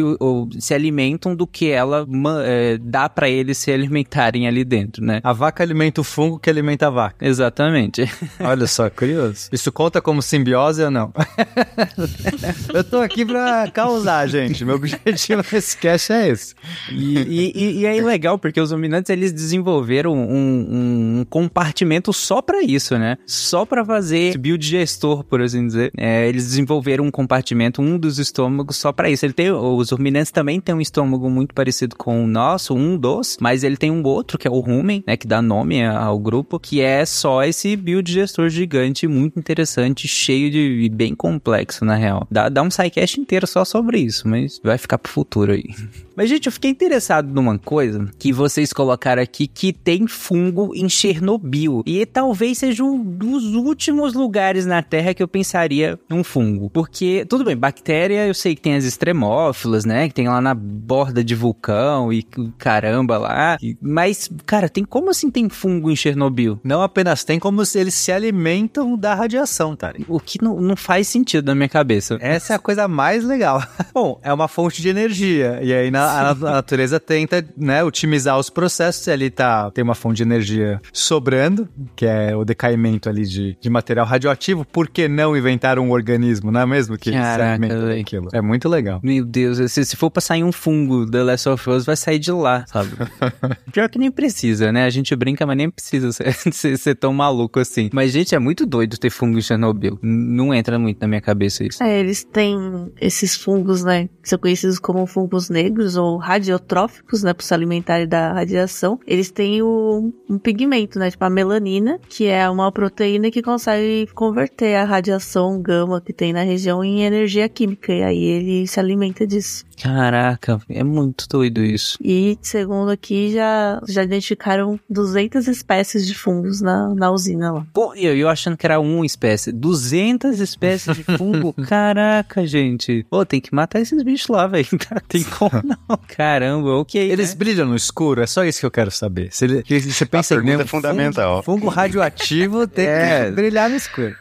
se alimentam do que ela é, dá para eles se alimentarem ali dentro, né?
A vaca alimenta o fungo que alimenta a vaca.
Exatamente.
Olha só, curioso. Isso conta como simbiose ou não? Eu tô aqui pra causar, gente. Meu objetivo nesse cast é esse.
E, e, e é legal, porque os dominantes, eles desenvolveram um, um compartimento só para isso, né? Só para fazer biodigestor, por assim dizer. É, eles desenvolveram um compartimento, um dos estômagos só para isso. Ele tem, os ruminantes também têm um estômago muito parecido com o nosso, um dos, mas ele tem um outro, que é o rumen, né? Que dá nome ao grupo, que é só esse biodigestor gigante, muito interessante, cheio de... e bem complexo, na real. Dá, dá um sidecast inteiro só sobre isso, mas vai ficar pro futuro aí. Mas, gente, eu fiquei interessado numa coisa que vocês colocaram aqui que tem fungo em Chernobyl. E talvez seja um dos últimos lugares na Terra que eu pensaria num fungo. Porque, tudo bem, bactéria eu sei que tem as extremófilas, né? Que tem lá na borda de vulcão e caramba lá. Mas, cara, tem como assim tem fungo em Chernobyl?
Não apenas tem, como eles se alimentam da radiação, tá?
O que não, não faz sentido na minha cabeça.
Essa é a coisa mais legal. Bom, é uma fonte de energia. E aí na, a, a natureza tenta, né, otimizar os processos. Ali tá, tem uma fonte de energia sobrando, que é o decaimento ali de, de material radioativo. Por que não inventar um organismo, não é mesmo? Que
Caraca, se
aquilo. É muito legal.
Meu Deus, se, se for pra sair um fungo da Last of Us, vai sair de lá, sabe? Pior que nem precisa, né? A gente brinca, mas nem precisa ser, ser, ser, tão maluco assim. Mas, gente, é muito doido ter fungo em Chernobyl. Não entra muito na minha cabeça isso.
É, eles têm esses fungos, né? Que são conhecidos como fungos negros ou radiotróficos, né? Por se alimentarem da radiação. Eles têm o, um pigmento, né? Tipo a melanina, que é uma proteína que consegue converter a radiação gama que tem na região em energia química. E aí ele se alimenta disso.
Caraca, é muito doido isso.
E, segundo aqui, já, já identificaram 200 espécies de fungos na, na usina lá.
Pô, eu, eu achando que era uma espécie. 200 espécies de fungo? Caraca, gente. Pô, tem que matar esses bichos lá, velho. Tem como não. Caramba, ok.
Eles né? brilham no escuro? É só isso que eu quero saber. Se ele, você pensa
A pergunta é fundamental.
Fungo, fungo radioativo tem é. que brilhar no escuro.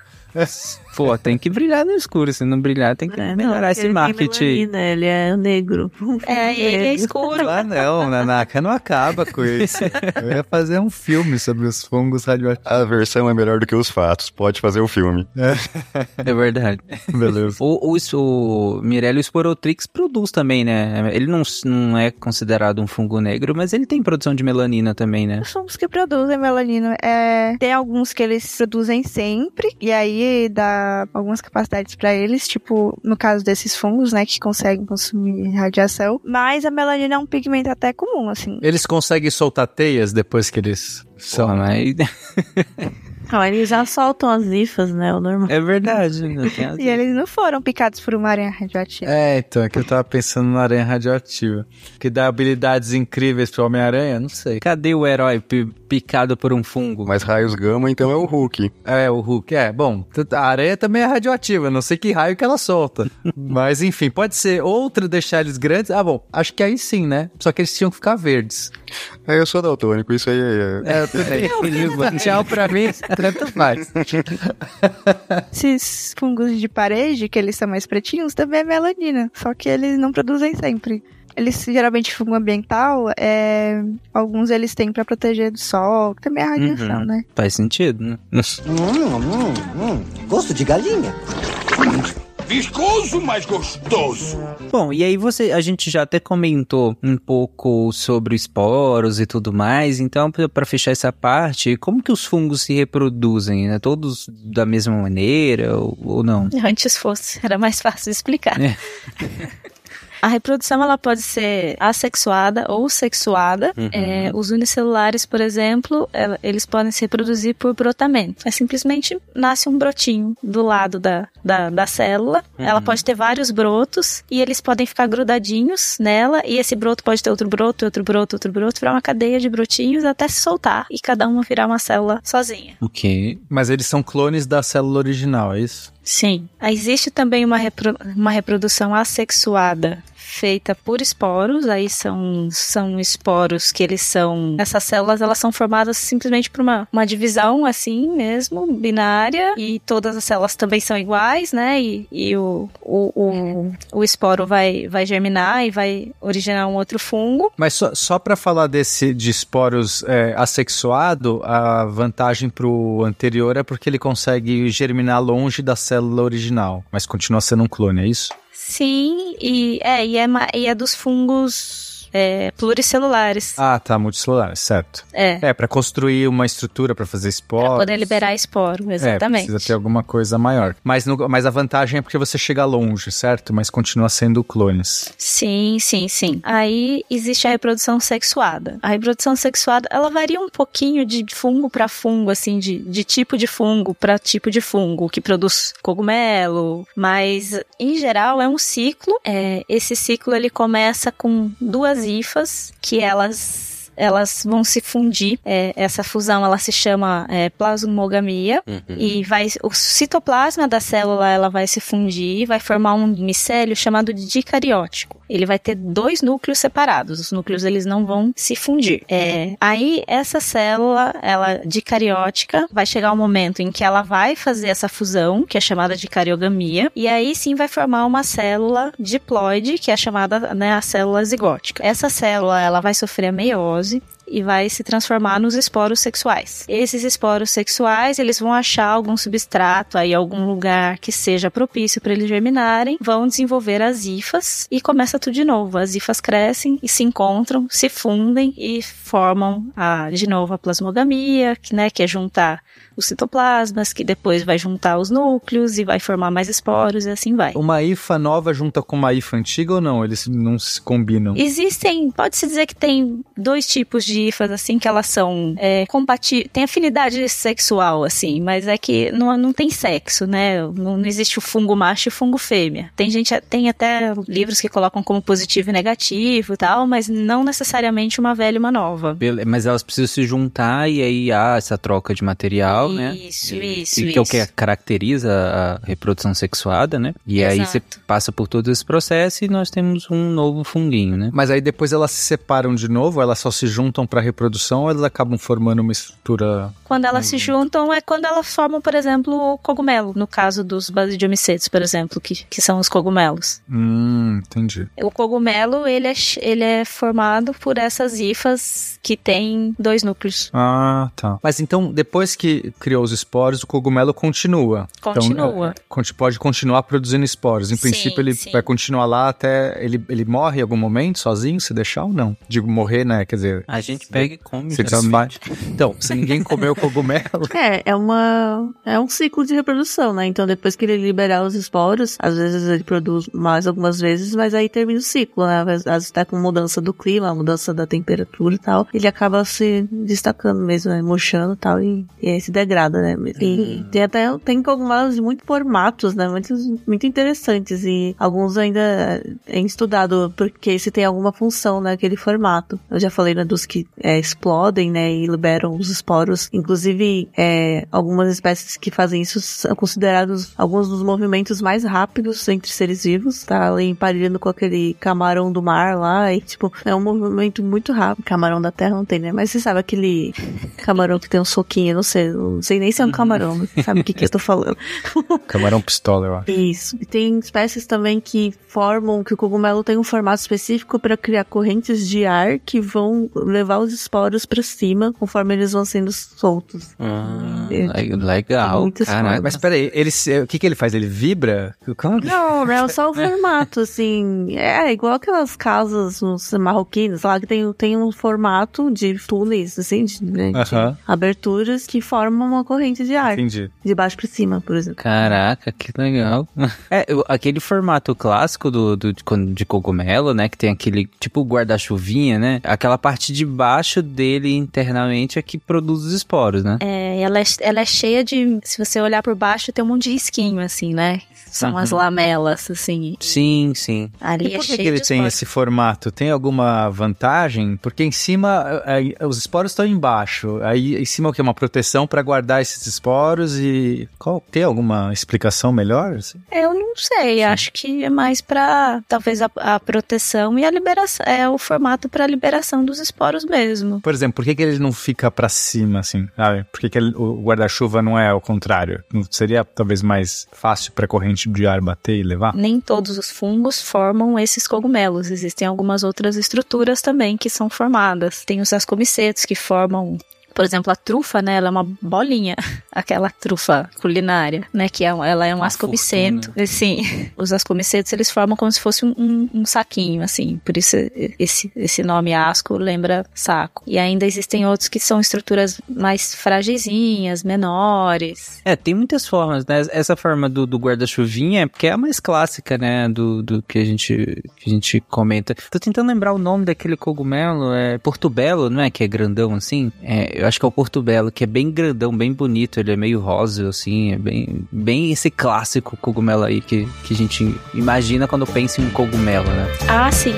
Pô, tem que brilhar no escuro. Se não brilhar, tem que é, melhorar não, esse marketing.
Melanina, ele é negro.
É, ele é escuro.
Ah, não, Nanaka não acaba com isso. Eu ia fazer um filme sobre os fungos radioativos.
A versão é melhor do que os fatos. Pode fazer o filme.
É, é verdade.
Beleza.
O, o, o Mirelio Sporotrix produz também, né? Ele não, não é considerado um fungo negro, mas ele tem produção de melanina também, né?
Os fungos que produzem melanina, é... tem alguns que eles produzem sempre, e aí dá algumas capacidades para eles, tipo no caso desses fungos, né, que conseguem consumir radiação. Mas a melanina é um pigmento até comum, assim.
Eles conseguem soltar teias depois que eles são,
mas
Não, eles já soltam as hifas, né? O normal.
É verdade. né? Tem as-
E eles não foram picados por uma aranha radioativa.
É, então, é que eu tava pensando na aranha radioativa. Que dá habilidades incríveis pro Homem-Aranha, não sei.
Cadê o herói pi- picado por um fungo?
Mas raios gama, então é o Hulk.
É, o Hulk, é, bom, a aranha também é radioativa, não sei que raio que ela solta. Mas enfim, pode ser outro deixar eles grandes. Ah, bom, acho que aí sim, né? Só que eles tinham que ficar verdes.
É, eu sou daltônico, isso aí é...
É, tudo bem. Tchau pra mim, tanto faz.
Esses fungos de parede, que eles são mais pretinhos, também é melanina. Só que eles não produzem sempre. Eles geralmente fungo ambiental, é... alguns eles têm pra proteger do sol, que também é radiação,
Uhum.
né?
Faz sentido, né?
Hum, hum, hum. Gosto de galinha.
Viscoso, mas gostoso.
Bom, e aí você, a gente já até comentou um pouco sobre esporos e tudo mais, então pra- pra fechar essa parte, como que os fungos se reproduzem, né? Todos da mesma maneira ou, ou não?
Antes fosse, era mais fácil de explicar.
É.
A reprodução ela pode ser assexuada ou sexuada.
Uhum.
É, os unicelulares, por exemplo, ela- eles podem se reproduzir por brotamento. É simplesmente nasce um brotinho do lado da, da, da célula. Ela pode ter vários brotos e eles podem ficar grudadinhos nela. E esse broto pode ter outro broto, outro broto, outro broto, virar uma cadeia de brotinhos até se soltar e cada uma virar uma célula sozinha.
Ok.
Mas eles são clones da célula original, é isso?
Sim. Existe também uma, repro- uma reprodução assexuada feita por esporos, aí são, são esporos que eles são, essas células elas são formadas simplesmente por uma, uma divisão assim mesmo, binária, e todas as células também são iguais, né, e, e o, o, o, o esporo vai, vai germinar e vai originar um outro fungo.
Mas só, só para falar desse de esporos é, assexuado, a vantagem pro anterior é porque ele consegue germinar longe da célula original, mas continua sendo um clone, é isso?
Sim, e é, e é, e é dos fungos é, pluricelulares.
Ah, tá, multicelular, certo.
É,
É, para construir uma estrutura para fazer
pra
esporos.
poder liberar esporo, exatamente.
É, precisa ter alguma coisa maior. Mas, no- mas a vantagem é porque você chega longe, certo? Mas continua sendo clones.
Sim, sim, sim. Aí existe a reprodução sexuada. A reprodução sexuada, ela varia um pouquinho de fungo para fungo, assim, de, de tipo de fungo para tipo de fungo, que produz cogumelo, mas em geral é um ciclo. É, esse ciclo ele começa com duas hifas que elas elas vão se fundir. É, essa fusão ela se chama é, plasmogamia e vai o citoplasma da célula ela vai se fundir, vai formar um micélio chamado de dicariótico. Ele vai ter dois núcleos separados. Os núcleos eles não vão se fundir. É, aí essa célula, ela dicariótica, vai chegar um momento em que ela vai fazer essa fusão, que é chamada de cariogamia, e aí sim vai formar uma célula diploide, que é chamada né, a célula zigótica. Essa célula ela vai sofrer a meiose Rosie. E vai se transformar nos esporos sexuais. Esses esporos sexuais, eles vão achar algum substrato aí, algum lugar que seja propício para eles germinarem, vão desenvolver as hifas e começa tudo de novo. As hifas crescem e se encontram, se fundem e formam a, de novo a plasmogamia, que, né, que é juntar os citoplasmas, que depois vai juntar os núcleos e vai formar mais esporos e assim vai.
Uma IFA nova junta com uma IFA antiga ou não? Eles não se combinam?
Existem, pode-se dizer que tem dois tipos de IFAs, assim, que elas são é, compatíveis, tem afinidade sexual, assim, mas é que não, não tem sexo, né? Não, não existe o fungo macho e o fungo fêmea. Tem gente, tem até livros que colocam como positivo e negativo e tal, mas não necessariamente uma velha e uma nova.
Bele- Mas elas precisam se juntar e aí há essa troca de material, né?
Isso,
E-
isso,
e que é o
isso.
que caracteriza a reprodução sexuada, né? E aí você
Exato.
passa por todo esse processo e nós temos um novo funguinho, né?
Mas aí depois elas se separam de novo, elas só se juntam para reprodução ou elas acabam formando uma estrutura.
Quando elas se juntam é quando elas formam, por exemplo, o cogumelo, no caso dos basidiomicetes, por exemplo, que, que são os cogumelos.
Hum, entendi.
O cogumelo, ele é, ele é formado por essas hifas que têm dois núcleos.
Ah, tá. Mas então, depois que criou os esporos, o cogumelo continua.
Continua.
Então, é, pode continuar produzindo esporos. Em
Sim,
princípio, ele
sim.
vai continuar lá até. Ele, ele morre em algum momento sozinho, se deixar ou não? Digo, morrer, né? Quer dizer.
A gente gente pega e come.
Se
geralmente.
desfaz. Então, se ninguém comeu o cogumelo,
É, é uma. É um ciclo de reprodução, né? Então depois que ele liberar os esporos, às vezes ele produz mais algumas vezes, mas aí termina o ciclo, né? Às vezes tá com mudança do clima, mudança da temperatura e tal. Ele acaba se destacando mesmo, né? Murchando e tal, e, e aí se degrada, né? E tem até tem cogumelos de muitos formatos, né? Muitos, muito interessantes. E alguns ainda é estudado porque se tem alguma função naquele formato. Eu já falei, né, dos que é, explodem, né? E liberam os esporos. Inclusive, é, algumas espécies que fazem isso são considerados alguns dos movimentos mais rápidos entre seres vivos. Tá ali emparelhando com aquele camarão do mar lá. E, tipo, é um movimento muito rápido. Camarão da terra não tem, né? Mas você sabe aquele camarão que tem um soquinho, não sei, não sei nem se é um camarão, sabe o que, que eu tô falando.
camarão pistola, eu acho.
Isso. E tem espécies também que formam que o cogumelo tem um formato específico para criar correntes de ar que vão levar os esporos para cima conforme eles vão sendo soltos.
Ah,
É.
le- legal. Caraca.
formas.
Mas peraí, ele, o que, que ele faz? Ele vibra? Como-
Não, é só o formato, assim. É igual aquelas casas uns marroquinas lá que tem, tem um formato de túneis, assim, de, né, de
Aham.
aberturas que formam uma corrente de ar.
Entendi.
De baixo para cima, por exemplo.
Caraca, que legal. É, aquele formato clássico do, do- de, de cogumelo, né? Que tem aquele tipo guarda-chuvinha, né? Aquela parte de baixo dele internamente é que produz os esporos, né?
É, ela, é, ela é cheia de. Se você olhar por baixo, tem um monte de esquinho, assim, né? São as lamelas, assim.
Sim, sim.
Ali
E
é
por que,
cheio
que ele
de
tem
esporos.
esse formato? Tem alguma vantagem? Porque em cima, é, é, os esporos estão embaixo. Aí em cima o que? Uma proteção para guardar esses esporos e. Qual, tem alguma explicação melhor? assim?
Eu não sei, acho que é mais pra talvez a, a proteção e a liberação. É o formato pra liberação dos esporos mesmo.
Por exemplo, por que, que ele não fica para cima, assim? Sabe? Por que, que ele- o guarda-chuva não é ao contrário? Não seria talvez mais fácil para a corrente de ar bater e levar?
Nem todos os fungos formam esses cogumelos. Existem algumas outras estruturas também que são formadas. Tem os ascomicetos que formam. Por exemplo, a trufa, né? Ela é uma bolinha, aquela trufa culinária, né? Que é, ela é um
Uma
ascomiceto. Sim, os ascomicetos eles formam como se fosse um, um- um saquinho, assim. Por isso esse, esse nome asco lembra saco. E ainda existem outros que são estruturas mais fragizinhas, menores.
É, tem muitas formas, né? Essa forma do, do guarda-chuvinha é porque é a mais clássica, né? Do, do que, a gente, que a gente comenta. Tô tentando lembrar o nome daquele cogumelo. É Portobello, não é? Que é grandão assim. É, eu acho que é o Portobello, que é bem grandão, bem bonito. Ele é meio rosa, assim. É bem, bem esse clássico cogumelo aí que, que a gente imagina quando pensa em um cogumelo, né?
Ah, sim.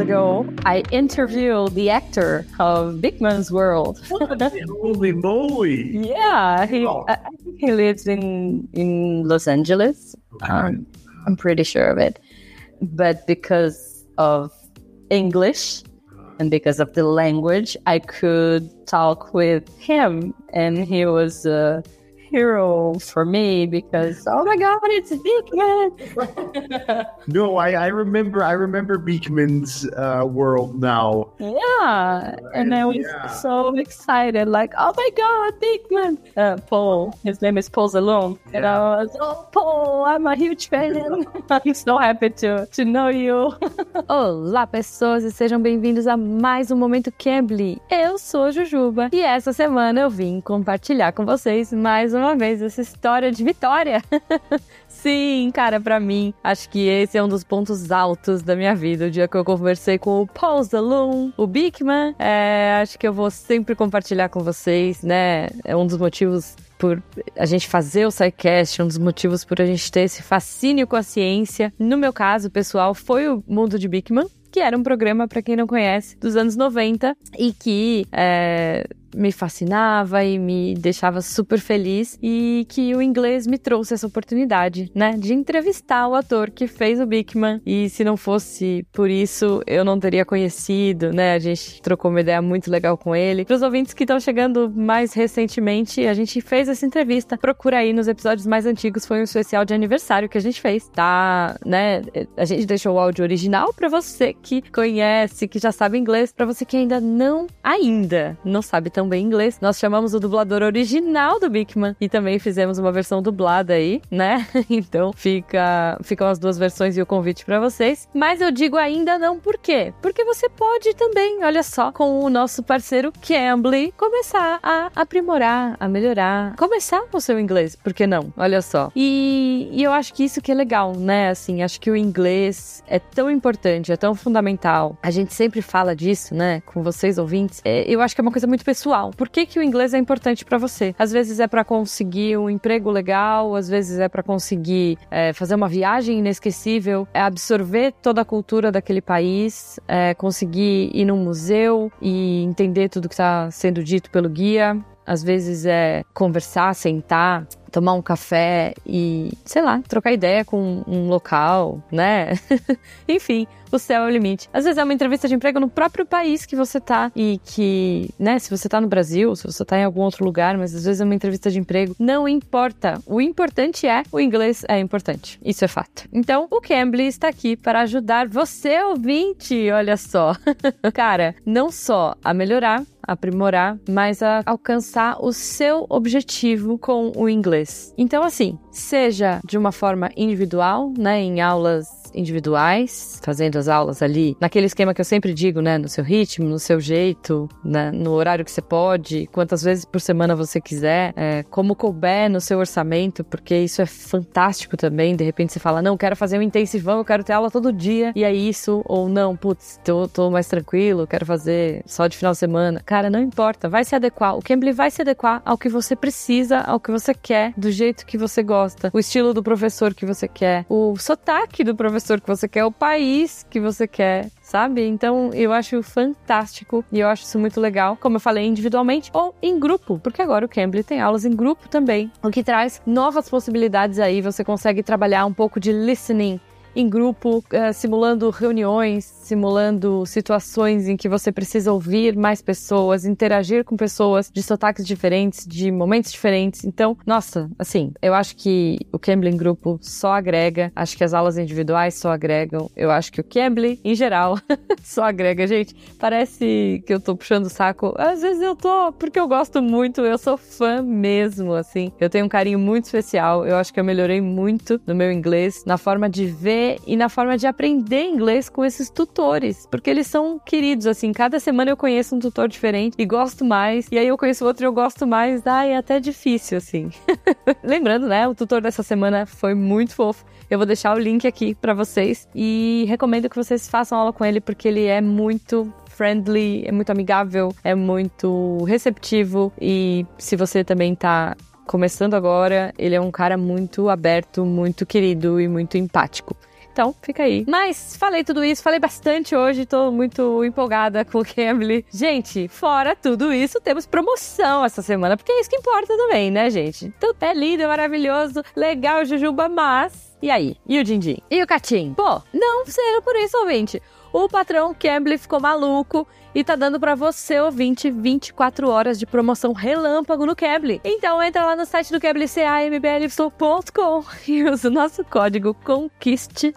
Ago, I interviewed the actor of Big Man's World.
Holy moly!
yeah, he I I think he lives in in Los Angeles. Um, I'm pretty sure of it. But because of English and because of the language, I could talk with him, and he was a hero for me because oh my god, it's Big Man.
No, I, I remember I remember Beekman's uh, world now.
Yeah, and I was
Yeah.
so excited, like, oh my god, big man! Uh, Paul, his name is Paul Zalone, and I was, oh Paul, I'm a huge fan. I'm so happy to to know you. Olá, pessoas, e sejam bem-vindos a mais um Momento Cambly. Eu sou a Jujuba e essa semana eu vim compartilhar com vocês mais uma vez essa história de vitória. Sim, cara, pra mim, acho que esse é um dos pontos altos da minha vida. O dia que eu conversei com o Paul Zaloon, o Bigman, é, acho que eu vou sempre compartilhar com vocês, né? É um dos motivos por a gente fazer o SciCast, um dos motivos por a gente ter esse fascínio com a ciência. No meu caso, pessoal, foi o Mundo de Bigman, que era um programa, pra quem não conhece, dos anos 90 e que é, me fascinava e me deixava super feliz e que o inglês me trouxe essa oportunidade, né, de entrevistar o ator que fez o Bigman e se não fosse por isso eu não teria conhecido, né? A gente trocou uma ideia muito legal com ele. Para os ouvintes que estão chegando mais recentemente, a gente fez essa entrevista. Procura aí nos episódios mais antigos, foi um especial de aniversário que a gente fez, tá, né? A gente deixou o áudio original para você que conhece, que já sabe inglês, para você que ainda não ainda não sabe tão bem inglês. Nós chamamos o dublador original do Bigman e também fizemos uma versão dublada aí, né? Então fica ficam as duas versões e o convite para vocês. Mas eu digo ainda não por quê? Porque você pode também, olha só, com o nosso parceiro Cambly, começar a aprimorar, a melhorar, começar com o seu inglês, por que não? Olha só. E, e eu acho que isso que é legal, né? Assim, acho que o inglês é tão importante, é tão fundamental. A gente sempre fala disso, né? Com vocês ouvintes. É, eu acho que é uma coisa muito pessoal. Por que, que o inglês é importante para você? Às vezes é para conseguir um emprego legal, às vezes é para conseguir é, fazer uma viagem inesquecível, é absorver toda a cultura daquele país, é, conseguir ir num museu e entender tudo que está sendo dito pelo guia. Às vezes é conversar, sentar, tomar um café e, sei lá, trocar ideia com um local, né? Enfim, o céu é o limite. Às vezes é uma entrevista de emprego no próprio país que você tá e que, né, se você tá no Brasil, se você tá em algum outro lugar, mas às vezes é uma entrevista de emprego, não importa. O importante é o inglês é importante. Isso é fato. Então, o Cambly está aqui para ajudar você, ouvinte, olha só. Cara, não só a melhorar aprimorar, mas a alcançar o seu objetivo com o inglês. Então, assim, seja de uma forma individual, né, em aulas individuais, fazendo as aulas ali, naquele esquema que eu sempre digo, né? No seu ritmo, no seu jeito, né, no horário que você pode, quantas vezes por semana você quiser, é, como couber no seu orçamento, porque isso é fantástico também. De repente você fala, não, quero fazer um intensivão, eu quero ter aula todo dia, e é isso, ou não, putz, tô, tô mais tranquilo, quero fazer só de final de semana. Cara, não importa, vai se adequar. O Cambly vai se adequar ao que você precisa, ao que você quer, do jeito que você gosta, o estilo do professor que você quer, o sotaque do professor professor que você quer, o país que você quer, sabe? Então eu acho fantástico e eu acho isso muito legal, como eu falei, individualmente ou em grupo, porque agora o Cambly tem aulas em grupo também, o que traz novas possibilidades aí. Você consegue trabalhar um pouco de listening em grupo, uh, simulando reuniões, simulando situações em que você precisa ouvir mais pessoas, interagir com pessoas de sotaques diferentes, de momentos diferentes. Então, nossa, assim, eu acho que o Cambly em grupo só agrega, acho que as aulas individuais só agregam, eu acho que o Cambly, em geral, só agrega. Gente, parece que eu tô puxando o saco. Às vezes eu tô, porque eu gosto muito, eu sou fã mesmo, assim. Eu tenho um carinho muito especial, eu acho que eu melhorei muito no meu inglês, na forma de ver e na forma de aprender inglês com esses tutores, porque eles são queridos, assim, cada semana eu conheço um tutor diferente e gosto mais, e aí eu conheço outro e eu gosto mais, ai, é até difícil, assim. Lembrando, né, o tutor dessa semana foi muito fofo. Eu vou deixar o link aqui para vocês e recomendo que vocês façam aula com ele porque ele é muito friendly, é muito amigável, é muito receptivo e se você também tá começando agora, ele é um cara muito aberto, muito querido e muito empático. Então, fica aí. Mas falei tudo isso, falei bastante hoje, tô muito empolgada com o Cambly. Gente, fora tudo isso, temos promoção essa semana, porque é isso que importa também, né, gente? Então, é lindo, é maravilhoso, legal, Jujuba, mas. E aí? E o Dindim? E o Catim? Pô, não sendo por isso, ouvinte. O patrão Cambly ficou maluco e tá dando para você, ouvinte, 24 horas de promoção relâmpago no Cambly. Então entra lá no site do Cambly, cambly.com e usa o nosso código CONQUISTE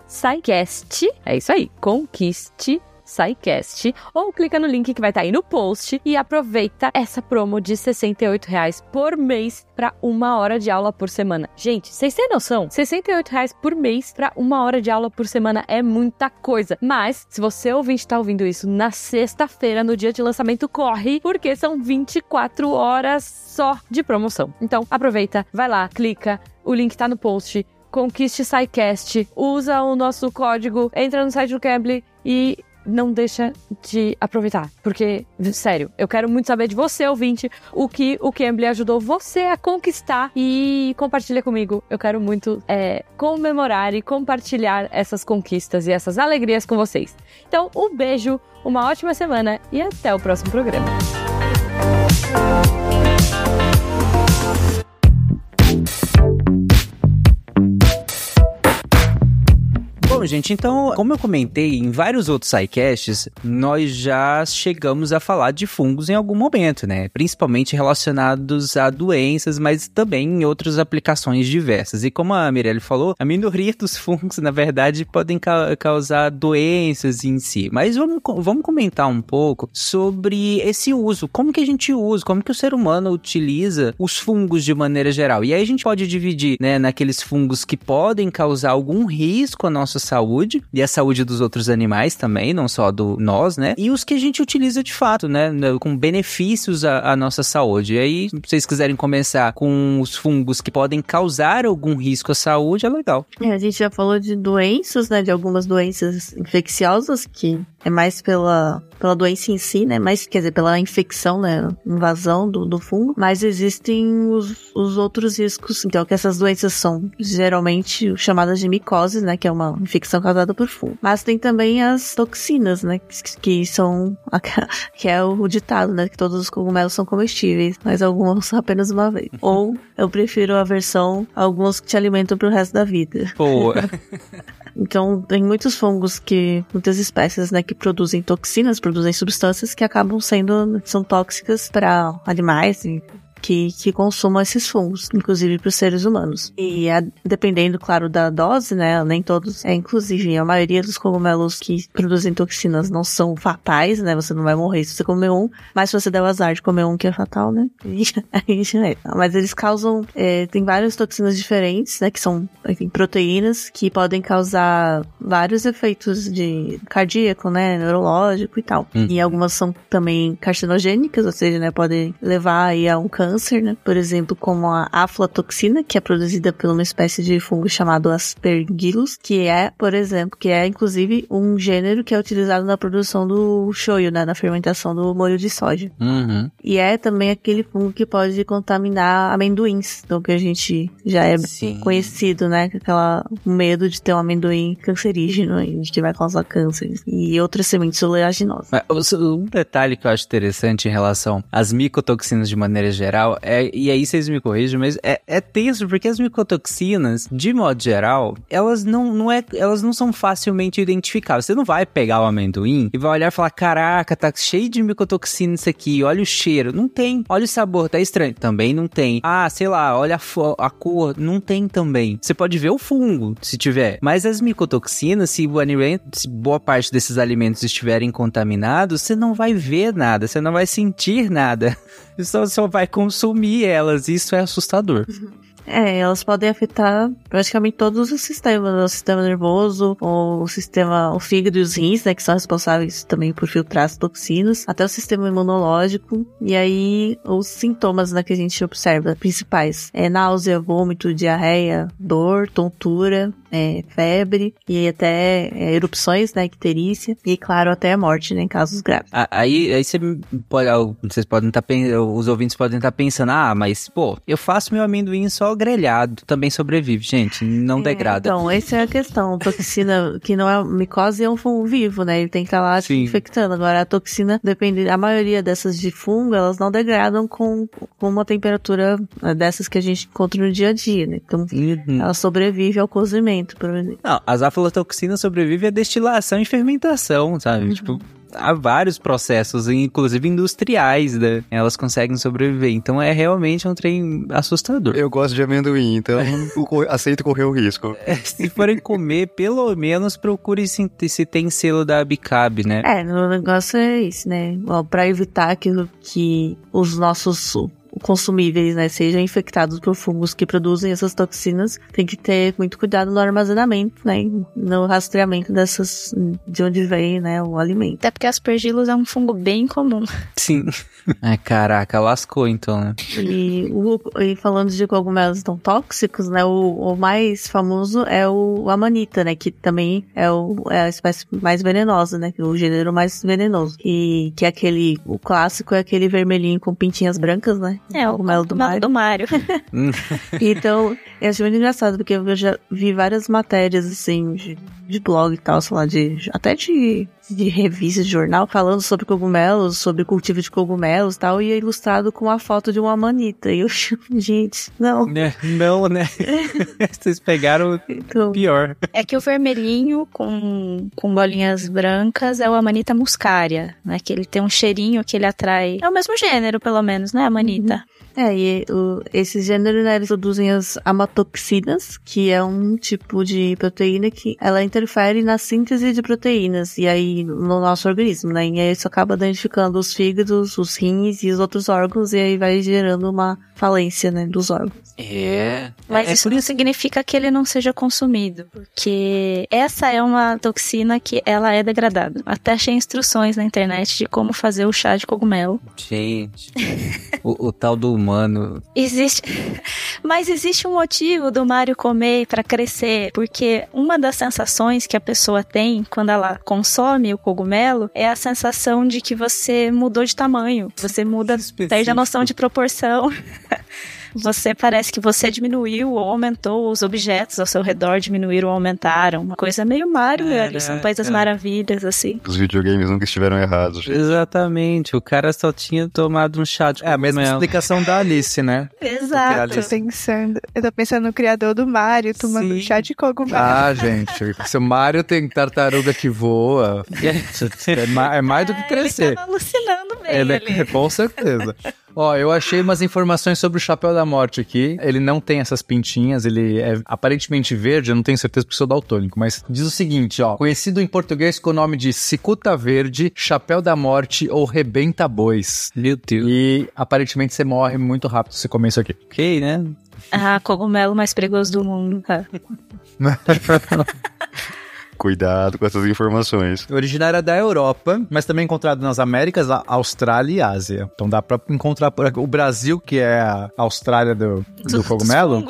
É isso aí, CONQUISTE SciCast ou clica no link que vai estar tá aí no post e aproveita essa promo de R$ reais por mês para uma hora de aula por semana. Gente, vocês têm noção? R$ reais por mês para uma hora de aula por semana é muita coisa. Mas, se você ouvinte está ouvindo isso na sexta-feira, no dia de lançamento, corre, porque são 24 horas só de promoção. Então, aproveita, vai lá, clica, o link tá no post. Conquiste SciCast, usa o nosso código, entra no site do Cambly e não deixa de aproveitar. Porque, sério, eu quero muito saber de você, ouvinte, o que o Cambly ajudou você a conquistar e compartilha comigo. Eu quero muito é, comemorar e compartilhar essas conquistas e essas alegrias com vocês. Então, um beijo, uma ótima semana e até o próximo programa.
Bom, gente, então, como eu comentei em vários outros sidecasts, nós já chegamos a falar de fungos em algum momento, né? Principalmente relacionados a doenças, mas também em outras aplicações diversas. E como a Mirelle falou, a minoria dos fungos, na verdade, podem ca causar doenças em si. Mas vamos, vamos comentar um pouco sobre esse uso. Como que a gente usa, como que o ser humano utiliza os fungos de maneira geral. E aí a gente pode dividir, né, naqueles fungos que podem causar algum risco à nossa saúde e a saúde dos outros animais também, não só do nós, né? E os que a gente utiliza de fato, né? Com benefícios à, à nossa saúde. E aí, se vocês quiserem começar com os fungos que podem causar algum risco à saúde, é legal.
É, a gente já falou de doenças, né? De algumas doenças infecciosas que é mais pela, pela doença em si, né? Mais, quer dizer, pela infecção, né? Invasão do, do fungo. Mas existem os, os outros riscos. Então, que essas doenças são geralmente chamadas de micoses, né? Que é uma infecção causada por fungo. Mas tem também as toxinas, né? Que, que são, que é o ditado, né? Que todos os cogumelos são comestíveis, mas alguns apenas uma vez. Ou eu prefiro a versão, alguns que te alimentam pro resto da vida.
Boa.
Então, tem muitos fungos que, muitas espécies, né, que produzem toxinas, produzem substâncias que acabam sendo, são tóxicas para animais e que, que consumam esses fungos, inclusive para os seres humanos. E a, dependendo, claro, da dose, né? Nem todos, é inclusive a maioria dos cogumelos que produzem toxinas não são fatais, né? Você não vai morrer se você comer um, mas se você der o azar de comer um que é fatal, né? Aí já é. Mas eles causam, é, tem várias toxinas diferentes, né? Que são, enfim, proteínas que podem causar vários efeitos de cardíaco, né? Neurológico e tal. Hum. E algumas são também carcinogênicas, ou seja, né? Podem levar aí a um câncer câncer, né? Por exemplo, como a aflatoxina, que é produzida por uma espécie de fungo chamado Aspergillus, que é, por exemplo, que é inclusive um gênero que é utilizado na produção do shoyu, né? Na fermentação do molho de soja.
Uhum.
E é também aquele fungo que pode contaminar amendoins, então que a gente já é
Sim.
conhecido, né? Aquela medo de ter um amendoim cancerígeno e que vai causar câncer e outras sementes oleaginosas.
Um detalhe que eu acho interessante em relação às micotoxinas de maneira geral é, e aí vocês me corrigem, mas é, é tenso porque as micotoxinas, de modo geral, elas não, não, é, elas não são facilmente identificáveis. Você não vai pegar o amendoim e vai olhar e falar: caraca, tá cheio de micotoxina isso aqui, olha o cheiro. Não tem. Olha o sabor, tá estranho. Também não tem. Ah, sei lá, olha a, a cor, não tem também. Você pode ver o fungo, se tiver. Mas as micotoxinas, se o se boa parte desses alimentos estiverem contaminados, você não vai ver nada, você não vai sentir nada. Só, só vai consumir elas. Isso é assustador.
É, elas podem afetar praticamente todos os sistemas, né? o sistema nervoso, o sistema, o fígado e os rins, né, que são responsáveis também por filtrar as toxinas, até o sistema imunológico, e aí os sintomas, né, que a gente observa, principais, é náusea, vômito, diarreia, dor, tontura, é, febre e até é, erupções, né, icterícia e claro até a morte, né, em casos graves.
Aí, aí você pode, vocês podem estar tá, os ouvintes podem estar tá pensando, ah, mas pô, eu faço meu amendoim só grelhado, também sobrevive, gente, não é, degrada.
Então, essa é a questão, toxina que não é micose é um fungo vivo, né, ele tem que estar tá lá Sim. infectando. Agora a toxina depende, a maioria dessas de fungo elas não degradam com, com uma temperatura né, dessas que a gente encontra no dia a dia, né? Então, uhum. ela sobrevive ao cozimento
Não, as aflatoxinas sobrevivem a destilação e fermentação, sabe? Uhum. Tipo, há vários processos, inclusive industriais, né? Elas conseguem sobreviver. Então é realmente um trem assustador.
Eu gosto de amendoim, então aceito correr o risco.
É, se forem comer, pelo menos procure se, se tem selo da Bicab, né?
É, o negócio é isso, né? Ó, pra evitar que, que os nossos consumíveis, né, sejam infectados por fungos que produzem essas toxinas, tem que ter muito cuidado no armazenamento, né, no rastreamento dessas, de onde vem, né, o alimento.
Até porque aspergillus é um fungo bem comum.
Sim. É, caraca, lascou então, né?
E, o, e falando de cogumelos tão tóxicos, né, o, o mais famoso é o amanita, né, que também é, o, é a espécie mais venenosa, né, o gênero mais venenoso. E que é aquele, o clássico é aquele vermelhinho com pintinhas brancas, né?
É, o cogumelo do Mário. Do Mário.
então, eu acho muito engraçado, porque eu já vi várias matérias, assim, de, de blog e tal, sei lá, de, até de de revista, de jornal, falando sobre cogumelos, sobre cultivo de cogumelos e tal, e é ilustrado com a foto de uma manita. E eu, gente, não.
Né? Não, né? Vocês pegaram
Então,
pior.
É que o vermelhinho com, com bolinhas brancas é o Amanita muscaria, né? Que ele tem um cheirinho que ele atrai. É o mesmo gênero, pelo menos, né, Amanita?
É, e o, esses gêneros, né, eles produzem as amatoxinas, que é um tipo de proteína que ela interfere na síntese de proteínas, e aí no nosso organismo, né, e aí isso acaba danificando os fígados, os rins e os outros órgãos, e aí vai gerando uma falência, né, dos órgãos.
É.
Mas
é
isso não significa que ele não seja consumido, porque essa é uma toxina que ela é degradada. Até achei instruções na internet de como fazer o chá de cogumelo.
Gente. o, o tal do humano.
Existe. Mas existe um motivo do Mario comer para crescer, porque uma das sensações que a pessoa tem quando ela consome o cogumelo é a sensação de que você mudou de tamanho, você muda, perde a noção de proporção. Você parece que você diminuiu ou aumentou, os objetos ao seu redor diminuíram ou aumentaram. Uma coisa meio Mario,
Caraca.
São País das Maravilhas, assim.
Os videogames nunca estiveram errados.
Exatamente. O cara só tinha tomado um chá de
É a mesma
cogumelo.
explicação da Alice, né?
Exato.
Tô pensando, eu tô pensando no criador do Mario tomando
Sim.
chá de cogumelo.
Ah, gente, se o Mario tem tartaruga que voa, é, é mais do que
Ele
crescer.
tava alucinando bem
Ele
ali.
é, com certeza. Ó, eu achei umas informações sobre o chapéu da morte aqui. Ele não tem essas pintinhas, ele é aparentemente verde, eu não tenho certeza porque sou daltônico, mas diz o seguinte, ó. Conhecido em português com o nome de cicuta verde, chapéu da morte ou rebenta bois.
Meu Deus.
E aparentemente você morre muito rápido se você comer isso aqui.
Ok, né?
Ah, cogumelo mais perigoso do mundo. tá?
Cuidado com essas informações.
Originária da Europa, mas também encontrado nas Américas, Austrália e Ásia. Então dá pra encontrar por aqui. O Brasil, que é a Austrália do, do
Dos
cogumelo,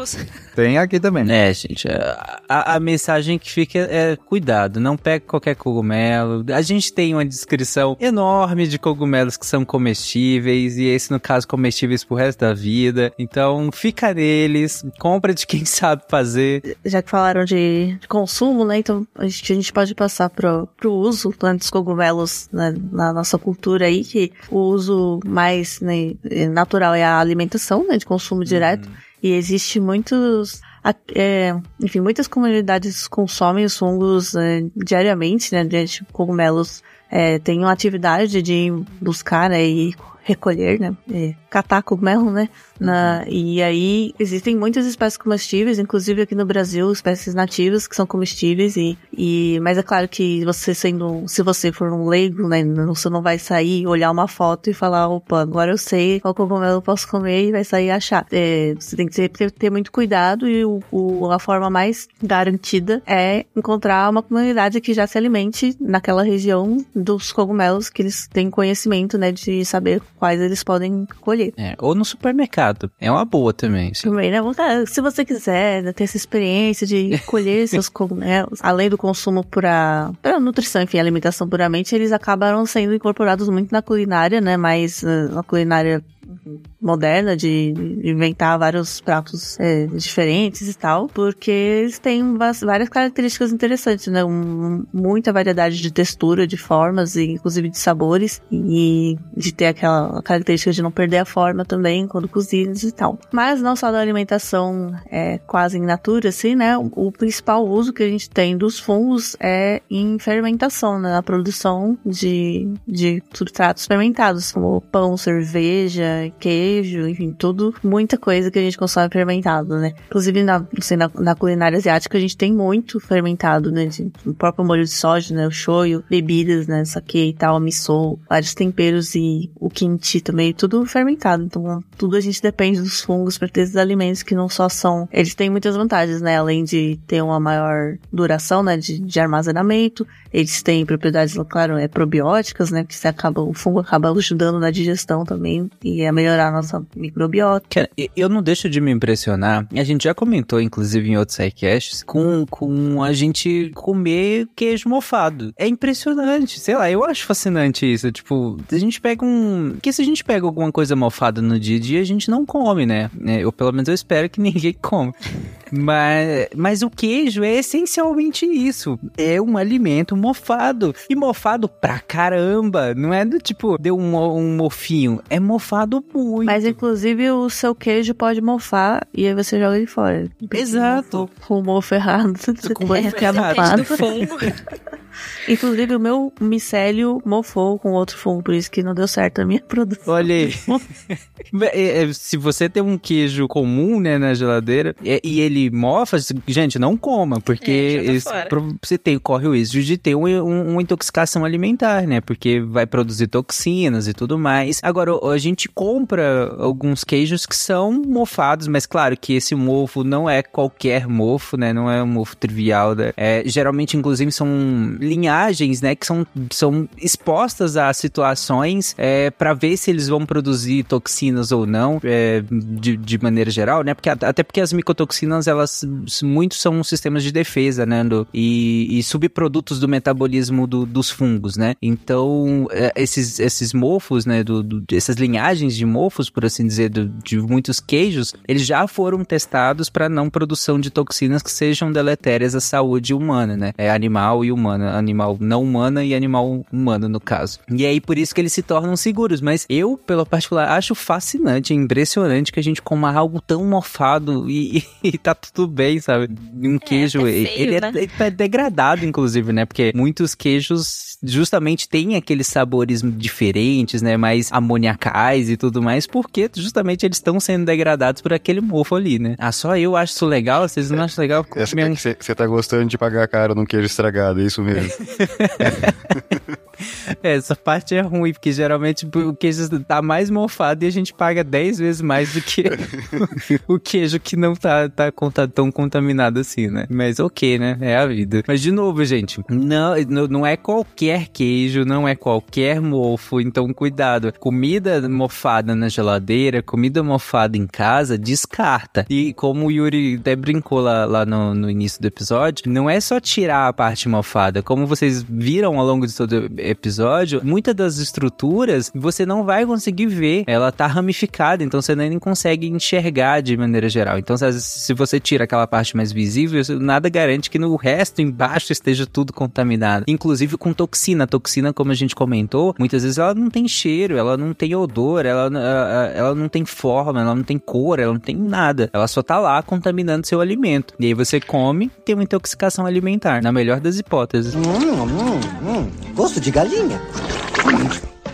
tem aqui também.
É, gente, a, a- a mensagem que fica é cuidado, não pegue qualquer cogumelo. A gente tem uma descrição enorme de cogumelos que são comestíveis, e esse, no caso, comestíveis pro resto da vida. Então, fica neles, compra de quem sabe fazer.
Já que falaram de, de consumo, né? Então a gente, a gente pode passar pro, pro uso né, dos cogumelos né, na nossa cultura aí, que o uso mais né, natural é a alimentação, né? De consumo direto. E existe muitos. é, enfim, muitas comunidades consomem os fungos é, diariamente, né? De tipo, cogumelos é, têm uma atividade de buscar né, e recolher, né? catar cogumelo, né? Na, e aí existem muitas espécies comestíveis, inclusive aqui no Brasil, espécies nativas que são comestíveis e, e mas é claro que você sendo, se você for um leigo, né, você não vai sair, olhar uma foto e falar, opa, agora eu sei qual cogumelo eu posso comer e vai sair achar. É, você tem que ter, ter, ter muito cuidado e o, o- a forma mais garantida é encontrar uma comunidade que já se alimente naquela região dos cogumelos que eles têm conhecimento, né, de saber quais eles podem colher.
É, ou no supermercado. É uma boa também. sim.
Também, né? Se você quiser né, ter essa experiência de colher seus cogumelos, além do consumo para nutrição, enfim, alimentação puramente, eles acabaram sendo incorporados muito na culinária, né? Mas eh, na culinária moderna de, inventar vários pratos é, diferentes e tal, porque eles têm várias características interessantes, né? Um- muita variedade de textura, de formas e inclusive de sabores e de ter aquela característica de não perder a forma também quando cozidos e tal. Mas não só da alimentação é, quase in natura, assim, né? O principal uso que a gente tem dos fungos é em fermentação, né? Na produção de, de substratos fermentados, como pão, cerveja, queijo, enfim, tudo, muita coisa que a gente consome fermentado, né? Inclusive na, assim, na, na culinária asiática a gente tem muito fermentado, né? De, o próprio molho de soja, né? O shoyu, bebidas, né? Sake e tal, miso, vários temperos e o kimchi também, tudo fermentado. Então, tudo a gente depende dos fungos para ter esses alimentos que não só são. Eles têm muitas vantagens, né? Além de ter uma maior duração, né? De, de armazenamento. Eles têm propriedades, claro, é probióticas, né? Que acaba, o fungo acaba ajudando na digestão também e a melhorar a nossa microbiota.
Cara, eu não deixo de me impressionar. A gente já comentou, inclusive, em outros sidecasts, com, com a gente comer queijo mofado. É impressionante. Sei lá, eu acho fascinante isso. Tipo, a gente pega um. Porque se a gente pega alguma coisa mofada no dia a dia, a gente não come, né? É, Eu, pelo menos, eu espero que ninguém come. mas, mas o queijo é essencialmente isso. É um alimento mofado. E mofado pra caramba. Não é do tipo, deu um, um mofinho. É mofado muito.
Mas inclusive o seu queijo pode mofar e aí você joga ele fora.
Exato.
Com o mofo errado.
Com o mofo errado.
Inclusive, o meu micélio mofou com outro fungo, por isso que não deu certo a minha produção.
Olha aí. É, é, Se você tem um queijo comum, né, na geladeira, e e ele mofa, gente, não coma, porque
É,
pro- você tem, corre o risco de ter um- um- uma intoxicação alimentar, né? Porque vai produzir toxinas e tudo mais. Agora, a gente compra alguns queijos que são mofados, mas claro que esse mofo não é qualquer mofo, né? Não é um mofo trivial. Né? É, geralmente, inclusive, são linhagens, né? Que são, são expostas a situações é, para ver se eles vão produzir toxinas ou não, é, de, de maneira geral, né? Porque, até porque as micotoxinas, elas muito são sistemas de defesa, né? do- e, e subprodutos do metabolismo do- dos fungos, né? Então, é, esses, esses mofos, né? Do, do- essas linhagens de mofos, por assim dizer, do- de muitos queijos, eles já foram testados para não produção de toxinas que sejam deletérias à saúde humana, né? É animal e humana, animal não humana e animal humano, no caso. E aí, por isso que eles se tornam seguros. Mas eu, pelo particular, acho fascinante, impressionante que a gente coma algo tão mofado e, e tá tudo bem, sabe? Um queijo,
até
ele,
feio,
ele é,
né?
ele tá degradado, inclusive, né? Porque muitos queijos justamente têm aqueles sabores diferentes, né? Mais amoniacais e tudo mais, porque justamente eles estão sendo degradados por aquele mofo ali, né? Ah, só eu acho isso legal, vocês não acham legal?
Essa
Comer um-
Você tá gostando de pagar caro num queijo estragado, é isso mesmo.
É, essa parte é ruim, porque geralmente o queijo tá mais mofado e a gente paga 10 vezes mais do que o queijo que não tá, tá conta- tão contaminado assim, né? Mas ok, né? É a vida. Mas de novo, gente, não- não é qualquer queijo, não é qualquer mofo, então cuidado. Comida mofada na geladeira, comida mofada em casa, descarta. E como o Yuri até brincou lá, lá no, no início do episódio, não é só tirar a parte mofada. Como vocês viram ao longo de todo o episódio, muitas das estruturas você não vai conseguir ver. Ela tá ramificada, então você nem consegue enxergar de maneira geral. Então, se, você tira aquela parte mais visível, nada garante que no resto embaixo esteja tudo contaminado. Inclusive com toxina. Toxina, como a gente comentou, muitas vezes ela não tem cheiro, ela não tem odor, ela, ela, ela não tem forma, ela não tem cor, ela não tem nada. Ela só tá lá contaminando seu alimento. E aí você come, tem uma intoxicação alimentar, na melhor das hipóteses.
Hum, hum, hum. Gosto de galinha.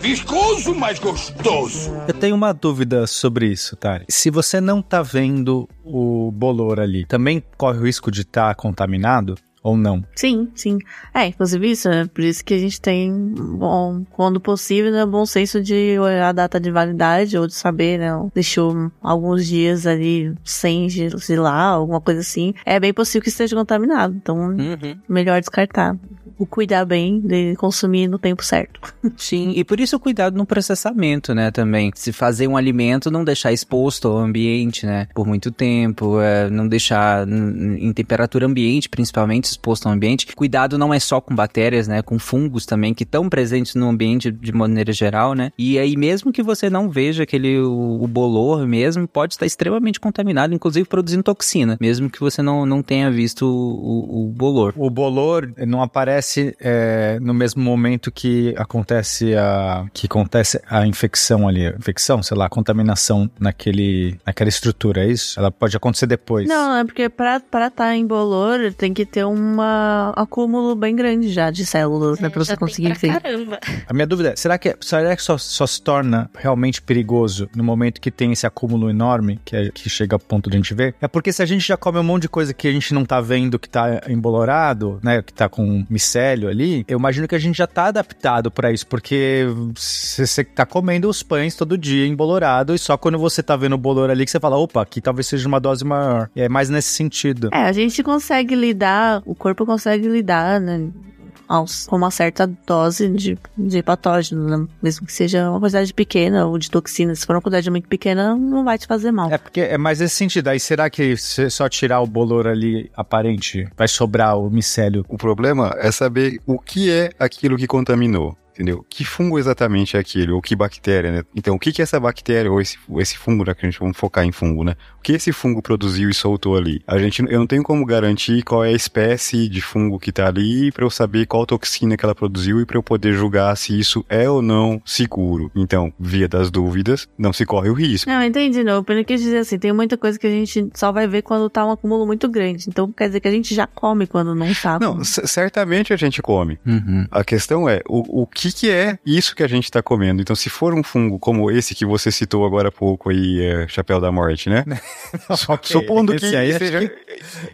Viscoso, mas gostoso.
Eu tenho uma dúvida sobre isso, Tari. Se você não tá vendo o bolor ali, também corre o risco de estar contaminado? Ou não?
Sim, sim. É, inclusive isso, é por isso que a gente tem, bom, quando possível, né, bom senso de olhar a data de validade ou de saber, né, deixou alguns dias ali sem, sei lá, alguma coisa assim. É bem possível que esteja contaminado, então
Uhum.
melhor descartar. O cuidar bem de consumir no tempo certo.
Sim, e por isso o cuidado no processamento, né, também. Se fazer um alimento, não deixar exposto ao ambiente, né, por muito tempo, é, não deixar em temperatura ambiente, principalmente exposto ao ambiente. Cuidado não é só com bactérias, né, com fungos também, que estão presentes no ambiente de maneira geral, né, e aí mesmo que você não veja aquele, o, o bolor mesmo, pode estar extremamente contaminado, inclusive produzindo toxina, mesmo que você não, não tenha visto o, o, o bolor.
O bolor não aparece é, no mesmo momento que acontece a que acontece a infecção ali, a infecção, sei lá, a contaminação naquele naquela estrutura, é isso? Ela pode acontecer depois.
Não, é porque pra estar tá em bolor tem que ter um acúmulo bem grande já de células, né, pra você
É, Já tem
conseguir
pra
ver.
Caramba.
A minha dúvida é, será que, será que só, só se torna realmente perigoso no momento que tem esse acúmulo enorme, que, é- que chega ao ponto de a gente ver? É porque se a gente já come um monte de coisa que a gente não tá vendo que tá embolorado, né, que tá com micélio ali, eu imagino que a gente já tá adaptado pra isso, porque você tá comendo os pães todo dia embolorado e só quando você tá vendo o bolor ali que você fala, opa, aqui talvez seja uma dose maior. E é mais nesse sentido.
É, a gente consegue lidar, o corpo consegue lidar, né? Aos- Com uma certa dose de, de patógeno, né? mesmo que seja uma quantidade pequena ou de toxina. Se for uma quantidade muito pequena, não vai te fazer mal.
É porque é mais nesse sentido. Aí será que se só tirar o bolor ali aparente, vai sobrar o micélio?
O problema é saber o que é aquilo que contaminou. Entendeu? Que fungo exatamente é aquele, ou que bactéria, né? Então, o que que essa bactéria, ou esse, esse fungo, já que a gente vamos focar em fungo, né? O que esse fungo produziu e soltou ali? A gente, eu não tenho como garantir qual é a espécie de fungo que tá ali para eu saber qual toxina que ela produziu e para eu poder julgar se isso é ou não seguro. Então, via das dúvidas, não se corre o risco.
Não, entendi, não. Eu quis dizer assim, tem muita coisa que a gente só vai ver quando tá um acúmulo muito grande. Então, quer dizer que a gente já come quando não tá.
Não, certamente a gente come.
Uhum.
A questão é, o, o que que é isso que a gente tá comendo? Então, se for um fungo como esse que você citou agora há pouco aí, é, Chapéu da Morte, né?
okay.
Supondo que seja...
acho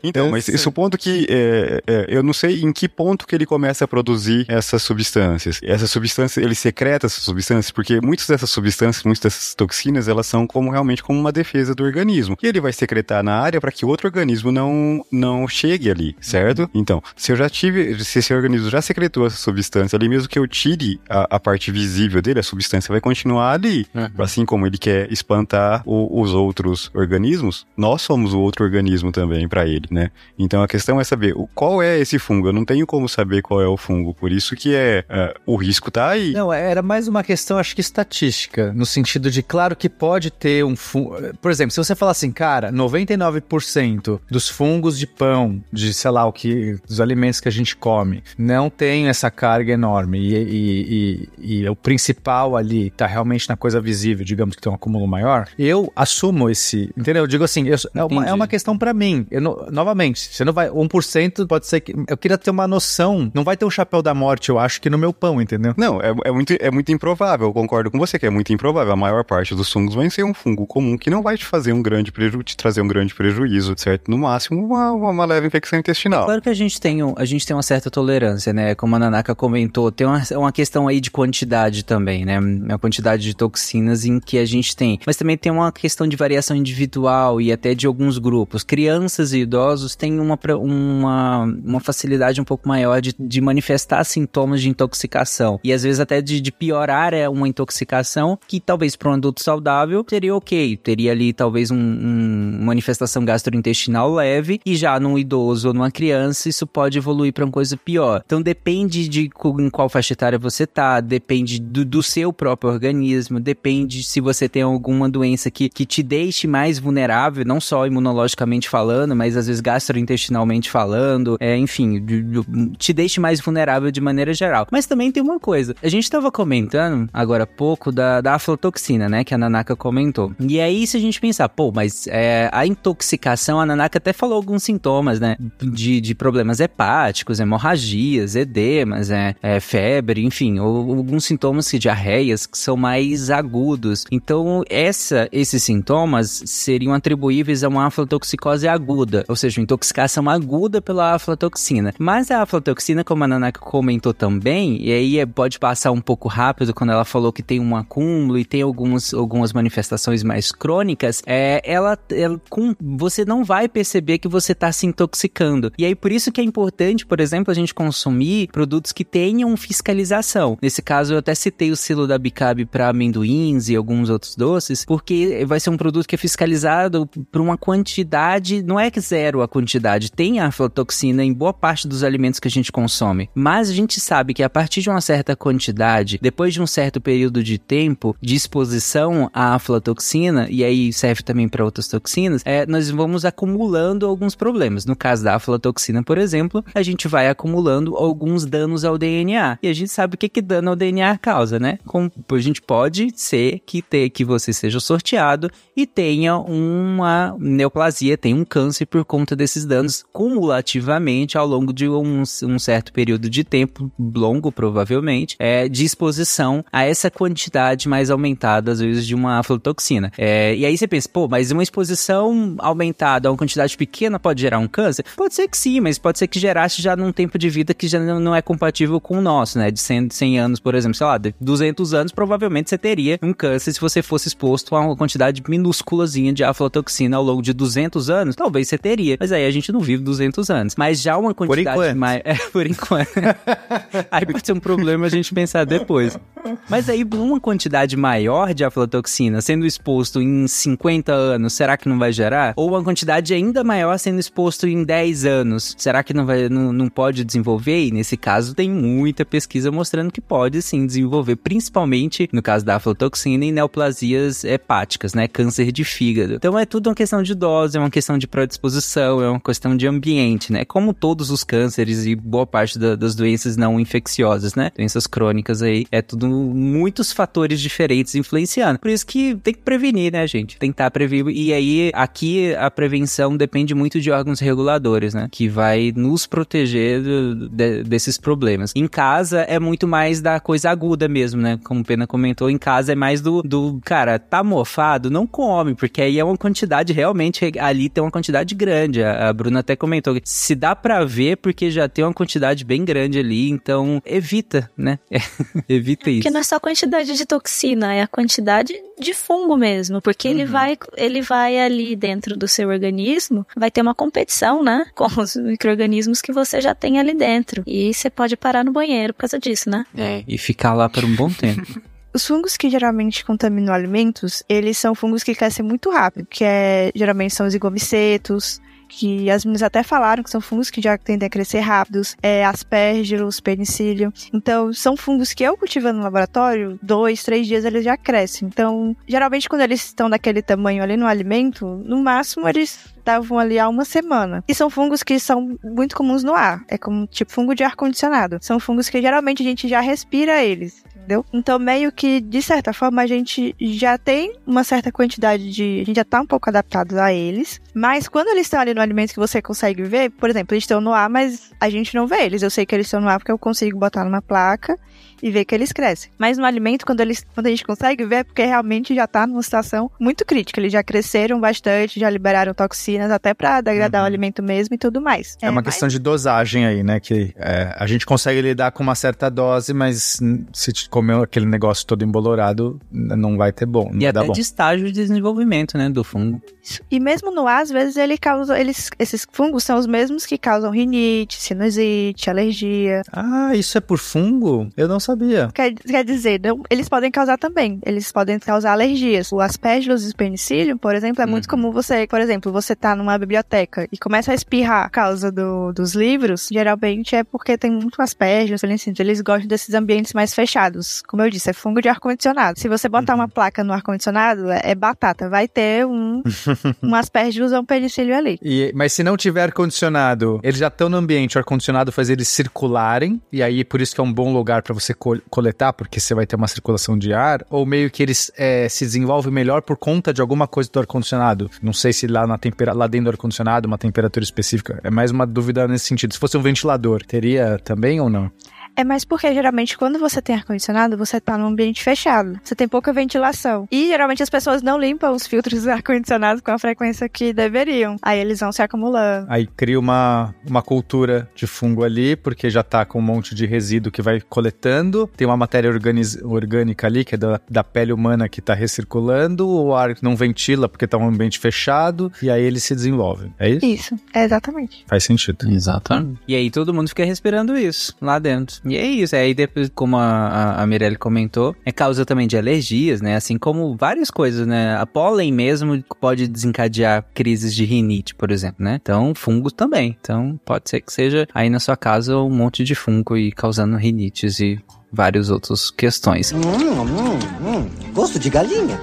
Então, mas supondo que é, é, eu não sei em que ponto que ele começa a produzir essas substâncias. Essas substâncias, ele secreta essas substâncias, porque muitas dessas substâncias, muitas dessas toxinas, elas são como realmente como uma defesa do organismo. E ele vai secretar na área para que outro organismo não, não chegue ali, certo? Então, se eu já tive, se esse organismo já secretou essa substância ali, mesmo que eu tire a, a parte visível dele, a substância vai continuar ali.
Uhum.
Assim como ele quer espantar o, os outros organismos, nós somos o outro organismo também para ele, né? Então a questão é saber o, qual é esse fungo. Eu não tenho como saber qual é o fungo, por isso que é, é o risco tá aí.
Não, era mais uma questão, acho que estatística, no sentido de, claro que pode ter um fungo. Por exemplo, se você falar assim, cara, 99% dos fungos de pão, de sei lá o que, dos alimentos que a gente come, não tem essa carga enorme e, e, e, e o principal ali tá realmente na coisa visível, digamos que tem um acúmulo maior, eu assumo esse, entendeu? Eu digo assim, eu, é, uma, é uma questão para mim. Eu não, novamente, você não vai, 1% pode ser que, eu queria ter uma noção, não vai ter um chapéu da morte, eu acho que no meu pão, entendeu?
Não, é, é, muito, é muito improvável, eu concordo com você que é muito improvável. A maior parte dos fungos vai ser um fungo comum que não vai te fazer um grande prejuízo, te trazer um grande prejuízo, certo? No máximo, uma, uma leve infecção intestinal.
Claro que a gente tem, um, a gente tem uma certa tolerância, né? Como a Nanaka comentou, tem uma, uma questão aí de quantidade também, né? A quantidade de toxinas em que a gente tem. Mas também tem uma questão de variação individual e até de alguns grupos. Crianças e idosos têm uma, uma, uma facilidade um pouco maior de, de manifestar sintomas de intoxicação. E às vezes até de, de piorar é uma intoxicação que talvez para um adulto saudável seria ok. Teria ali talvez um, um manifestação gastrointestinal leve e já num idoso ou numa criança isso pode evoluir para uma coisa pior. Então depende de em qual faixa etária você tá, depende do, do seu próprio organismo, depende se você tem alguma doença que, que te deixe mais vulnerável, não só imunologicamente falando, mas às vezes gastrointestinalmente falando, é, enfim, te deixe mais vulnerável de maneira geral. Mas também tem uma coisa, a gente estava comentando agora há pouco da, da aflatoxina, né, que a Nanaka comentou. E aí se a gente pensar, pô, mas é, a intoxicação, a Nanaka até falou alguns sintomas, né, de, de problemas hepáticos, hemorragias, edemas, é, é febre, enfim, ou, alguns sintomas de diarreias que são mais agudos. Então, essa, esses sintomas seriam atribuíveis a uma aflatoxicose aguda, ou seja, intoxicação aguda pela aflatoxina. Mas a aflatoxina, como a Nanaka comentou também, e aí é, pode passar um pouco rápido quando ela falou que tem um acúmulo e tem alguns, algumas manifestações mais crônicas, é, ela, ela com, você não vai perceber que você está se intoxicando. E aí por isso que é importante, por exemplo, a gente consumir produtos que tenham fiscalização. Nesse caso, eu até citei o silo da Bicabe para amendoins e alguns outros doces, porque vai ser um produto que é fiscalizado por uma quantidade, não é que zero a quantidade, tem aflatoxina em boa parte dos alimentos que a gente consome, mas a gente sabe que a partir de uma certa quantidade, depois de um certo período de tempo de exposição à aflatoxina, e aí serve também para outras toxinas, é, nós vamos acumulando alguns problemas. No caso da aflatoxina, por exemplo, a gente vai acumulando alguns danos ao DNA. E a gente sabe o que, que dano ao DNA causa, né? Como a gente pode ser que, ter, que você seja sorteado e tenha uma neoplasia, tenha um câncer por conta desses danos cumulativamente ao longo de um, um certo período de tempo, longo provavelmente, é, de exposição a essa quantidade mais aumentada, às vezes, de uma aflatoxina. É, e aí você pensa, pô, mas uma exposição aumentada a uma quantidade pequena pode gerar um câncer? Pode ser que sim, mas pode ser que gerasse já num tempo de vida que já não é compatível com o nosso, né? De 100, 100 anos, por exemplo, sei lá, de 200 anos, provavelmente você teria um câncer se você fosse exposto a uma quantidade minúsculazinha de aflatoxina ao longo de 200 anos. Talvez você teria, mas aí a gente não vive 200 anos. Mas já uma quantidade
por enquanto.
mais... É, por enquanto. aí pode ser um problema a gente pensar depois. Mas aí, uma quantidade maior de aflatoxina sendo exposto em 50 anos, será que não vai gerar? Ou uma quantidade ainda maior sendo exposto em 10 anos, será que não, vai, não, não pode desenvolver? E nesse caso, tem muita pesquisa mostrando que pode sim desenvolver, principalmente no caso da aflatoxina em neoplasias hepáticas, né? Câncer de fígado. Então é tudo uma questão de dose, é uma questão de predisposição, é uma questão de ambiente, né? Como todos os cânceres e boa parte da, das doenças não infecciosas, né? Doenças crônicas aí, é tudo muitos fatores diferentes influenciando. Por isso que tem que prevenir, né, gente? Tentar prevenir. E aí, aqui a prevenção depende muito de órgãos reguladores, né? Que vai nos proteger do, de, desses problemas. Em casa é muito mais da coisa aguda mesmo, né? Como o Pena comentou, em casa é mais do, do cara, tá mofado, não come, porque aí é uma quantidade realmente ali tem uma quantidade grande. A, a Bruna até comentou que se dá para ver porque já tem uma quantidade bem grande ali, então evita, né? evita isso.
Porque não é só a quantidade de toxina, é a quantidade de fungo mesmo, porque uhum. ele vai ele vai ali dentro do seu organismo, vai ter uma competição, né, com os microrganismos que você já tem ali dentro. E você pode parar no banheiro por causa disso, né?
É, e ficar lá por um bom tempo.
Os fungos que geralmente contaminam alimentos, eles são fungos que crescem muito rápido, que é, geralmente são os igomicetos, que as meninas até falaram que são fungos que já tendem a crescer rápidos, é, aspergillus, penicillium. Então, são fungos que eu cultivando no laboratório, dois, três dias eles já crescem. Então, geralmente quando eles estão daquele tamanho ali no alimento, no máximo eles estavam ali há uma semana. E são fungos que são muito comuns no ar. É como tipo fungo de ar-condicionado. São fungos que geralmente a gente já respira eles entendeu? Então, meio que, de certa forma, a gente já tem uma certa quantidade de. A gente já tá um pouco adaptado a eles. Mas quando eles estão ali no alimento que você consegue ver, por exemplo, eles estão no ar, mas a gente não vê eles. Eu sei que eles estão no ar porque eu consigo botar numa placa e ver que eles crescem. Mas no alimento, quando, eles, quando a gente consegue ver, é porque realmente já tá numa situação muito crítica. Eles já cresceram bastante, já liberaram toxinas até para degradar uhum. o alimento mesmo e tudo mais.
É, é uma mas... questão de dosagem aí, né? Que é, a gente consegue lidar com uma certa dose, mas se comer aquele negócio todo embolorado, não vai ter bom.
e até
bom.
de estágio de desenvolvimento, né? Do fungo.
E mesmo no ar, às vezes ele causa. Eles, esses fungos são os mesmos que causam rinite, sinusite, alergia.
Ah, isso é por fungo? Eu não sabia.
Quer, quer dizer, não, eles podem causar também. Eles podem causar alergias. O aspergillus e o penicillium, por exemplo, é muito uhum. comum você, por exemplo, você tá numa biblioteca e começa a espirrar por causa do, dos livros, geralmente é porque tem muito aspergillus, eles gostam desses ambientes mais fechados. Como eu disse, é fungo de ar-condicionado. Se você botar uhum. uma placa no ar-condicionado, é, é, batata. Vai ter um, um aspergillus ou um penicillium ali.
E, mas se não tiver ar-condicionado, eles já estão no ambiente, o ar-condicionado faz eles circularem, e aí por isso que é um bom lugar para você coletar, porque você vai ter uma circulação de ar, ou meio que eles é, se desenvolvem melhor por conta de alguma coisa do ar-condicionado. Não sei se lá, na tempera lá dentro do ar-condicionado, uma temperatura específica. É mais uma dúvida nesse sentido. Se fosse um ventilador, teria também ou não?
É mais porque geralmente quando você tem ar-condicionado, você tá num ambiente fechado. Você tem pouca ventilação. E geralmente as pessoas não limpam os filtros do ar-condicionado com a frequência que deveriam. Aí eles vão se acumulando.
Aí cria uma, uma cultura de fungo ali, porque já tá com um monte de resíduo que vai coletando. Tem uma matéria orgânica ali, que é da, da pele humana que tá recirculando. O ar não ventila porque tá um ambiente fechado. E aí ele se desenvolve. É isso?
Isso, é exatamente.
Faz sentido.
Exatamente. E aí todo mundo fica respirando isso lá dentro. E é isso, aí depois, como a, a Mirelle comentou, é causa também de alergias, né? Assim como várias coisas, né? A pólen mesmo pode desencadear crises de rinite, por exemplo, né? Então, fungo também. Então, pode ser que seja aí na sua casa um monte de fungo e causando rinites e várias outras questões. Hum, hum,
hum. Gosto de galinha.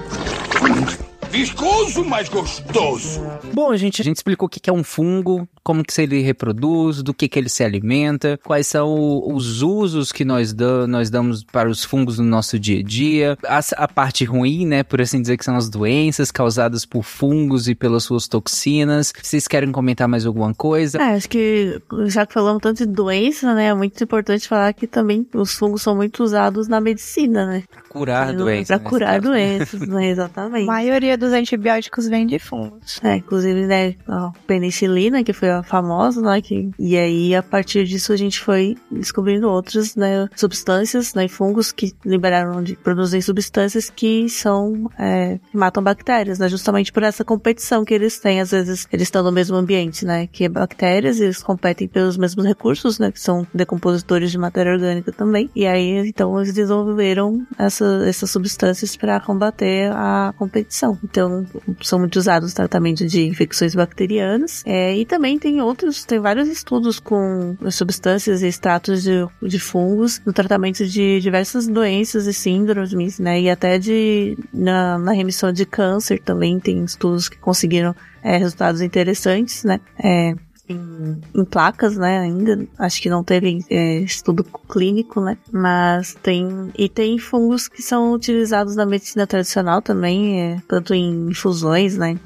Viscoso, mas gostoso.
Bom, gente, a gente explicou o que é um fungo, como que ele reproduz, do que que ele se alimenta, quais são os usos que nós, damos, nós damos para os fungos no nosso dia a dia, a, a, parte ruim, né, por assim dizer, que são as doenças causadas por fungos e pelas suas toxinas. Vocês querem comentar mais alguma coisa?
É, acho que já que falamos tanto de doença, né, é muito importante falar que também os fungos são muito usados na medicina, né?
Curar doenças.
Para curar doenças, né, exatamente. A
maioria dos antibióticos vem de fungos.
É, inclusive, né, a penicilina, que foi famosa, né? Que, e aí, a partir disso, a gente foi descobrindo outras, né, substâncias, né, fungos que liberaram de produzir substâncias que são, é, que matam bactérias, né? Justamente por essa competição que eles têm. Às vezes, eles estão no mesmo ambiente, né? Que é bactérias, eles competem pelos mesmos recursos, né? Que são decompositores de matéria orgânica também. E aí, então, eles desenvolveram essa, essas substâncias para combater a competição. Então, são muito usados no tratamento de infecções bacterianas. É, e também tem outros, tem vários estudos com substâncias e extratos de, de fungos no tratamento de diversas doenças e síndromes, né? E até de, na, na remissão de câncer também tem estudos que conseguiram é, resultados interessantes, né? É, em, em, placas, né? Ainda acho que não teve é, estudo clínico, né? Mas tem e tem fungos que são utilizados na medicina tradicional também, é, tanto em infusões, né?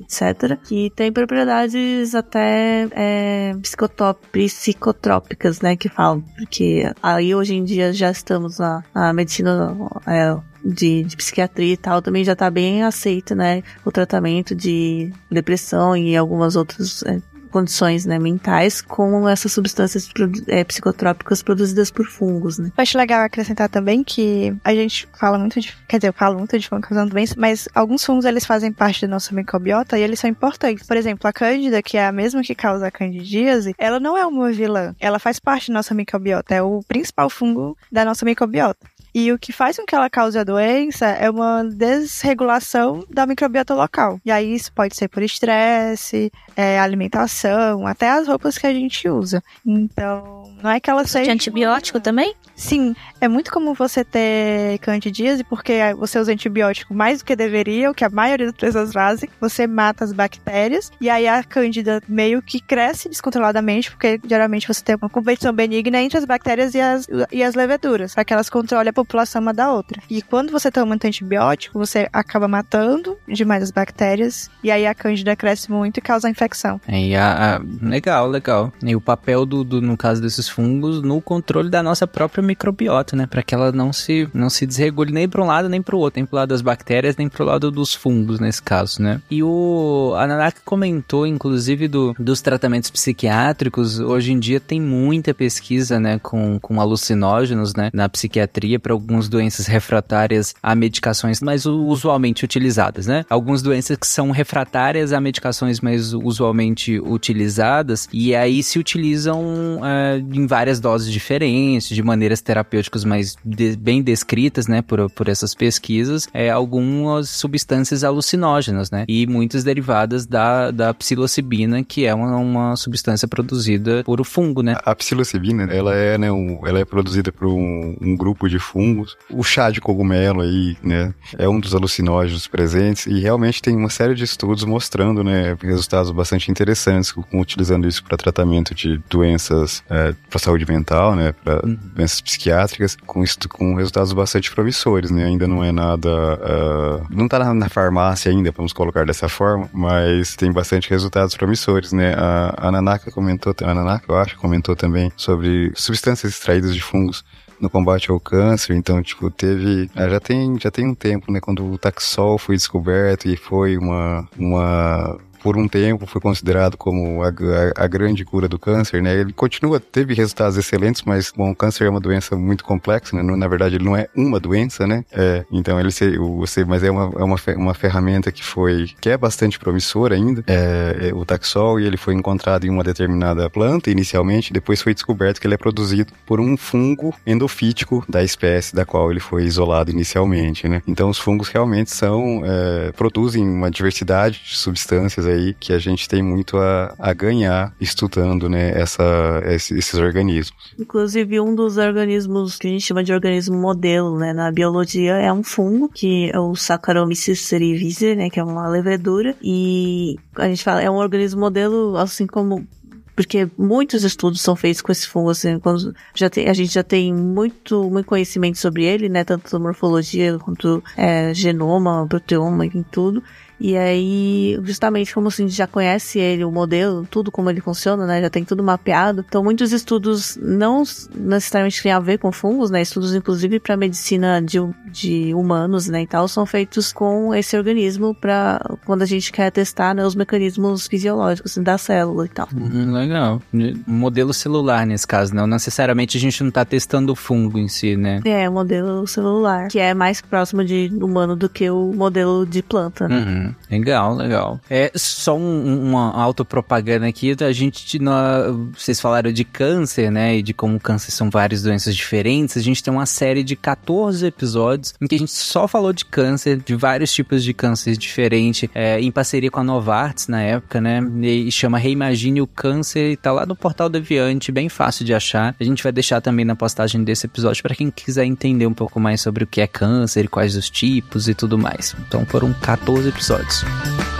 Etc. Que tem propriedades até é, psicotrópicas, né? Que falam. Porque aí hoje em dia já estamos na, na medicina é, de, de, psiquiatria e tal, também já está bem aceito, né? O tratamento de depressão e algumas outras é, condições né, mentais com essas substâncias é, psicotrópicas produzidas por fungos, né?
Eu acho legal acrescentar também que a gente fala muito de, quer dizer, eu falo muito de fungos causando doenças, mas alguns fungos eles fazem parte da nossa microbiota e eles são importantes. Por exemplo, a cândida, que é a mesma que causa a candidíase, ela não é uma vilã, ela faz parte da nossa microbiota, é o principal fungo da nossa microbiota. E o que faz com que ela cause a doença é uma desregulação da microbiota local. E aí isso pode ser por estresse, é, alimentação, até as roupas que a gente usa. Então, não é que ela seja.
De antibiótico também?
Sim, é muito comum você ter candidíase porque você usa antibiótico mais do que deveria, o que a maioria das pessoas fazem. Você mata as bactérias e aí a cândida meio que cresce descontroladamente, porque geralmente você tem uma competição benigna entre as bactérias e as, e as leveduras, para que elas controlem a população uma da outra. E quando você toma muito antibiótico, você acaba matando demais as bactérias e aí a cândida cresce muito e causa infecção.
É, a, a, legal, legal. E o papel do, do, no caso desses fungos, no controle da nossa própria microbiota, né? Para que ela não se, não se desregule nem para um lado nem para o outro, nem para o lado das bactérias, nem para o lado dos fungos, nesse caso, né? E o Ananak comentou, inclusive, do, dos tratamentos psiquiátricos. Hoje em dia tem muita pesquisa, né, com, com alucinógenos, né, na psiquiatria para algumas doenças refratárias a medicações mais usualmente utilizadas, né? Algumas doenças que são refratárias a medicações mais usualmente utilizadas e aí se utilizam é, em várias doses diferentes, de maneiras terapêuticas mais de, bem descritas, né, por, por essas pesquisas, é, algumas substâncias alucinógenas, né, e muitas derivadas da, da psilocibina, que é uma, uma substância produzida por o fungo, né.
A, psilocibina, ela é, né, um, ela é produzida por um, um grupo de fungos. O chá de cogumelo aí, né, é um dos alucinógenos presentes e realmente tem uma série de estudos mostrando, né, resultados bastante interessantes com, utilizando isso para tratamento de doenças é, para saúde mental, né, para uhum. doenças psiquiátricas, com, isso, com resultados bastante promissores, né? Ainda não é nada. Uh, não está na, na, farmácia ainda, vamos colocar dessa forma, mas tem bastante resultados promissores, né? A, a Nanaka comentou, a Nanaka, eu acho, comentou também sobre substâncias extraídas de fungos no combate ao câncer, então, tipo, teve, ah, já tem, já tem um tempo, né, quando o Taxol foi descoberto e foi uma, uma por um tempo foi considerado como a, a, a, grande cura do câncer, né? Ele continua, teve resultados excelentes, mas, bom, o câncer é uma doença muito complexa, né? Na verdade, ele não é uma doença, né? É, então, ele se, mas é uma, é uma, uma ferramenta que foi, que é bastante promissora ainda, é, é, o taxol, e ele foi encontrado em uma determinada planta inicialmente, depois foi descoberto que ele é produzido por um fungo endofítico da espécie da qual ele foi isolado inicialmente, né? Então, os fungos realmente são, é, produzem uma diversidade de substâncias aí que a gente tem muito a, a ganhar estudando, né, essa, esses organismos.
Inclusive, um dos organismos que a gente chama de organismo modelo, né, na biologia é um fungo, que é o Saccharomyces cerevisiae, né, que é uma levedura, e a gente fala, é um organismo modelo, assim como porque muitos estudos são feitos com esse fungo, assim, já tem, a gente já tem muito, muito conhecimento sobre ele, né, tanto morfologia quanto é, genoma, proteoma, em tudo, E aí, justamente como a gente já conhece ele, o modelo, tudo como ele funciona, né? Já tem tudo mapeado. Então, muitos estudos não necessariamente têm a ver com fungos, né? Estudos, inclusive, para medicina de, de humanos, né? E tal, são feitos com esse organismo para quando a gente quer testar né, os mecanismos fisiológicos assim, da célula e tal.
Hum, legal. Modelo celular nesse caso, não necessariamente a gente não tá testando o fungo em si, né?
É, modelo celular, que é mais próximo de humano do que o modelo de planta. Né?
Uhum. Legal, legal. É só um, uma autopropaganda aqui, a gente, nós, vocês falaram de câncer, né, e de como câncer são várias doenças diferentes, a gente tem uma série de 14 episódios em que a gente só falou de câncer, de vários tipos de câncer diferentes, é, em parceria com a Novartis na época, né, e chama Reimagine o Câncer e tá lá no portal Deviante, bem fácil de achar. A gente vai deixar também na postagem desse episódio para quem quiser entender um pouco mais sobre o que é câncer, quais os tipos e tudo mais. Então foram 14 episódios.
Chegamos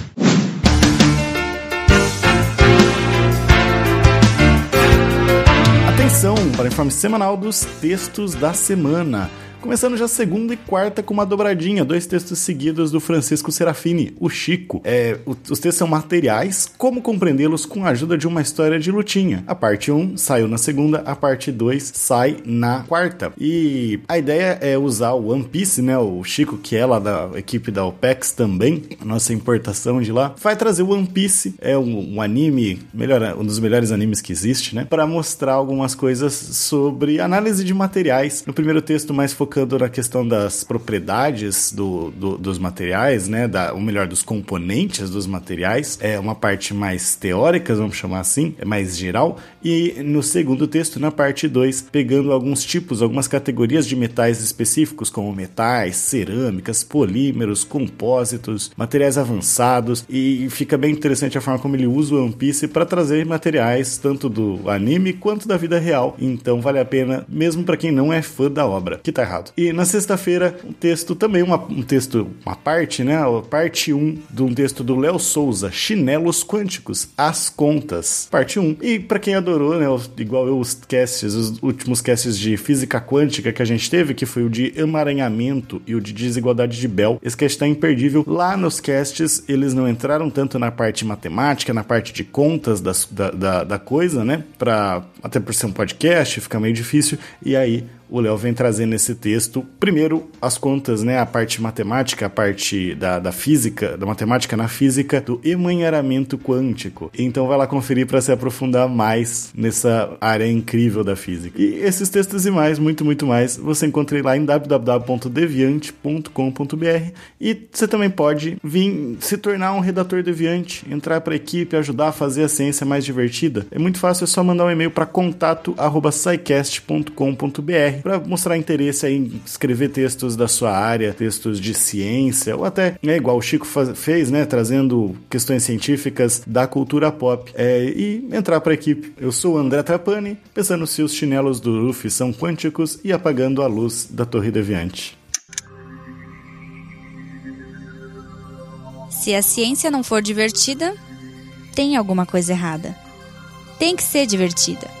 Atenção para o informe semanal dos textos da semana. Começando já segunda e quarta com uma dobradinha, dois textos seguidos do Francisco Serafini, o Chico. É, os textos são materiais, como compreendê-los com a ajuda de uma história de lutinha. A parte 1 saiu na segunda, a parte 2 sai na quarta. E a ideia é usar o One Piece, né? O Chico, que é lá da equipe da OPEX também, nossa importação de lá, vai trazer o One Piece, é um, um anime, melhor, um dos melhores animes que existe, né? Para mostrar algumas coisas sobre análise de materiais. No primeiro texto, mais focado focando na questão das propriedades do, do, dos materiais, né? Da, ou melhor, dos componentes dos materiais. É uma parte mais teórica, vamos chamar assim, é mais geral. E no segundo texto, na parte 2, pegando alguns tipos, algumas categorias de metais específicos, como metais, cerâmicas, polímeros, compósitos, materiais avançados. E fica bem interessante a forma como ele usa o One Piece para trazer materiais tanto do anime quanto da vida real. Então vale a pena, mesmo para quem não é fã da obra. Que tá errado. E na sexta-feira, um texto também, uma, um texto, uma parte, né? Parte 1 um, de um texto do Léo Souza, Chinelos Quânticos, As Contas, parte 1. E para quem adorou, né? Igual eu, os casts, os últimos casts de física quântica que a gente teve, que foi o de emaranhamento e o de desigualdade de Bell, esse cast tá imperdível. Lá nos casts, eles não entraram tanto na parte matemática, na parte de contas das, da, da, da coisa, né? Pra, até por ser um podcast, fica meio difícil. E aí, o Léo vem trazendo nesse texto, primeiro, as contas, né? A parte matemática, a parte da, da física, da matemática na física, do emaranhamento quântico. Então vai lá conferir para se aprofundar mais nessa área incrível da física. E esses textos e mais, muito, muito mais, você encontra lá em www.deviante.com.br e você também pode vir se tornar um redator deviante, entrar para a equipe, ajudar a fazer a ciência mais divertida. É muito fácil, é só mandar um e-mail para contato@scicast.com.br para mostrar interesse em escrever textos da sua área, textos de ciência, ou até, né, igual o Chico faz, fez, né, trazendo questões científicas da cultura pop, é, e entrar para a equipe. Eu sou André Trapani, pensando se os chinelos do Luffy são quânticos e apagando a luz da Torre Deviante.
Se a ciência não for divertida, tem alguma coisa errada. Tem que ser divertida.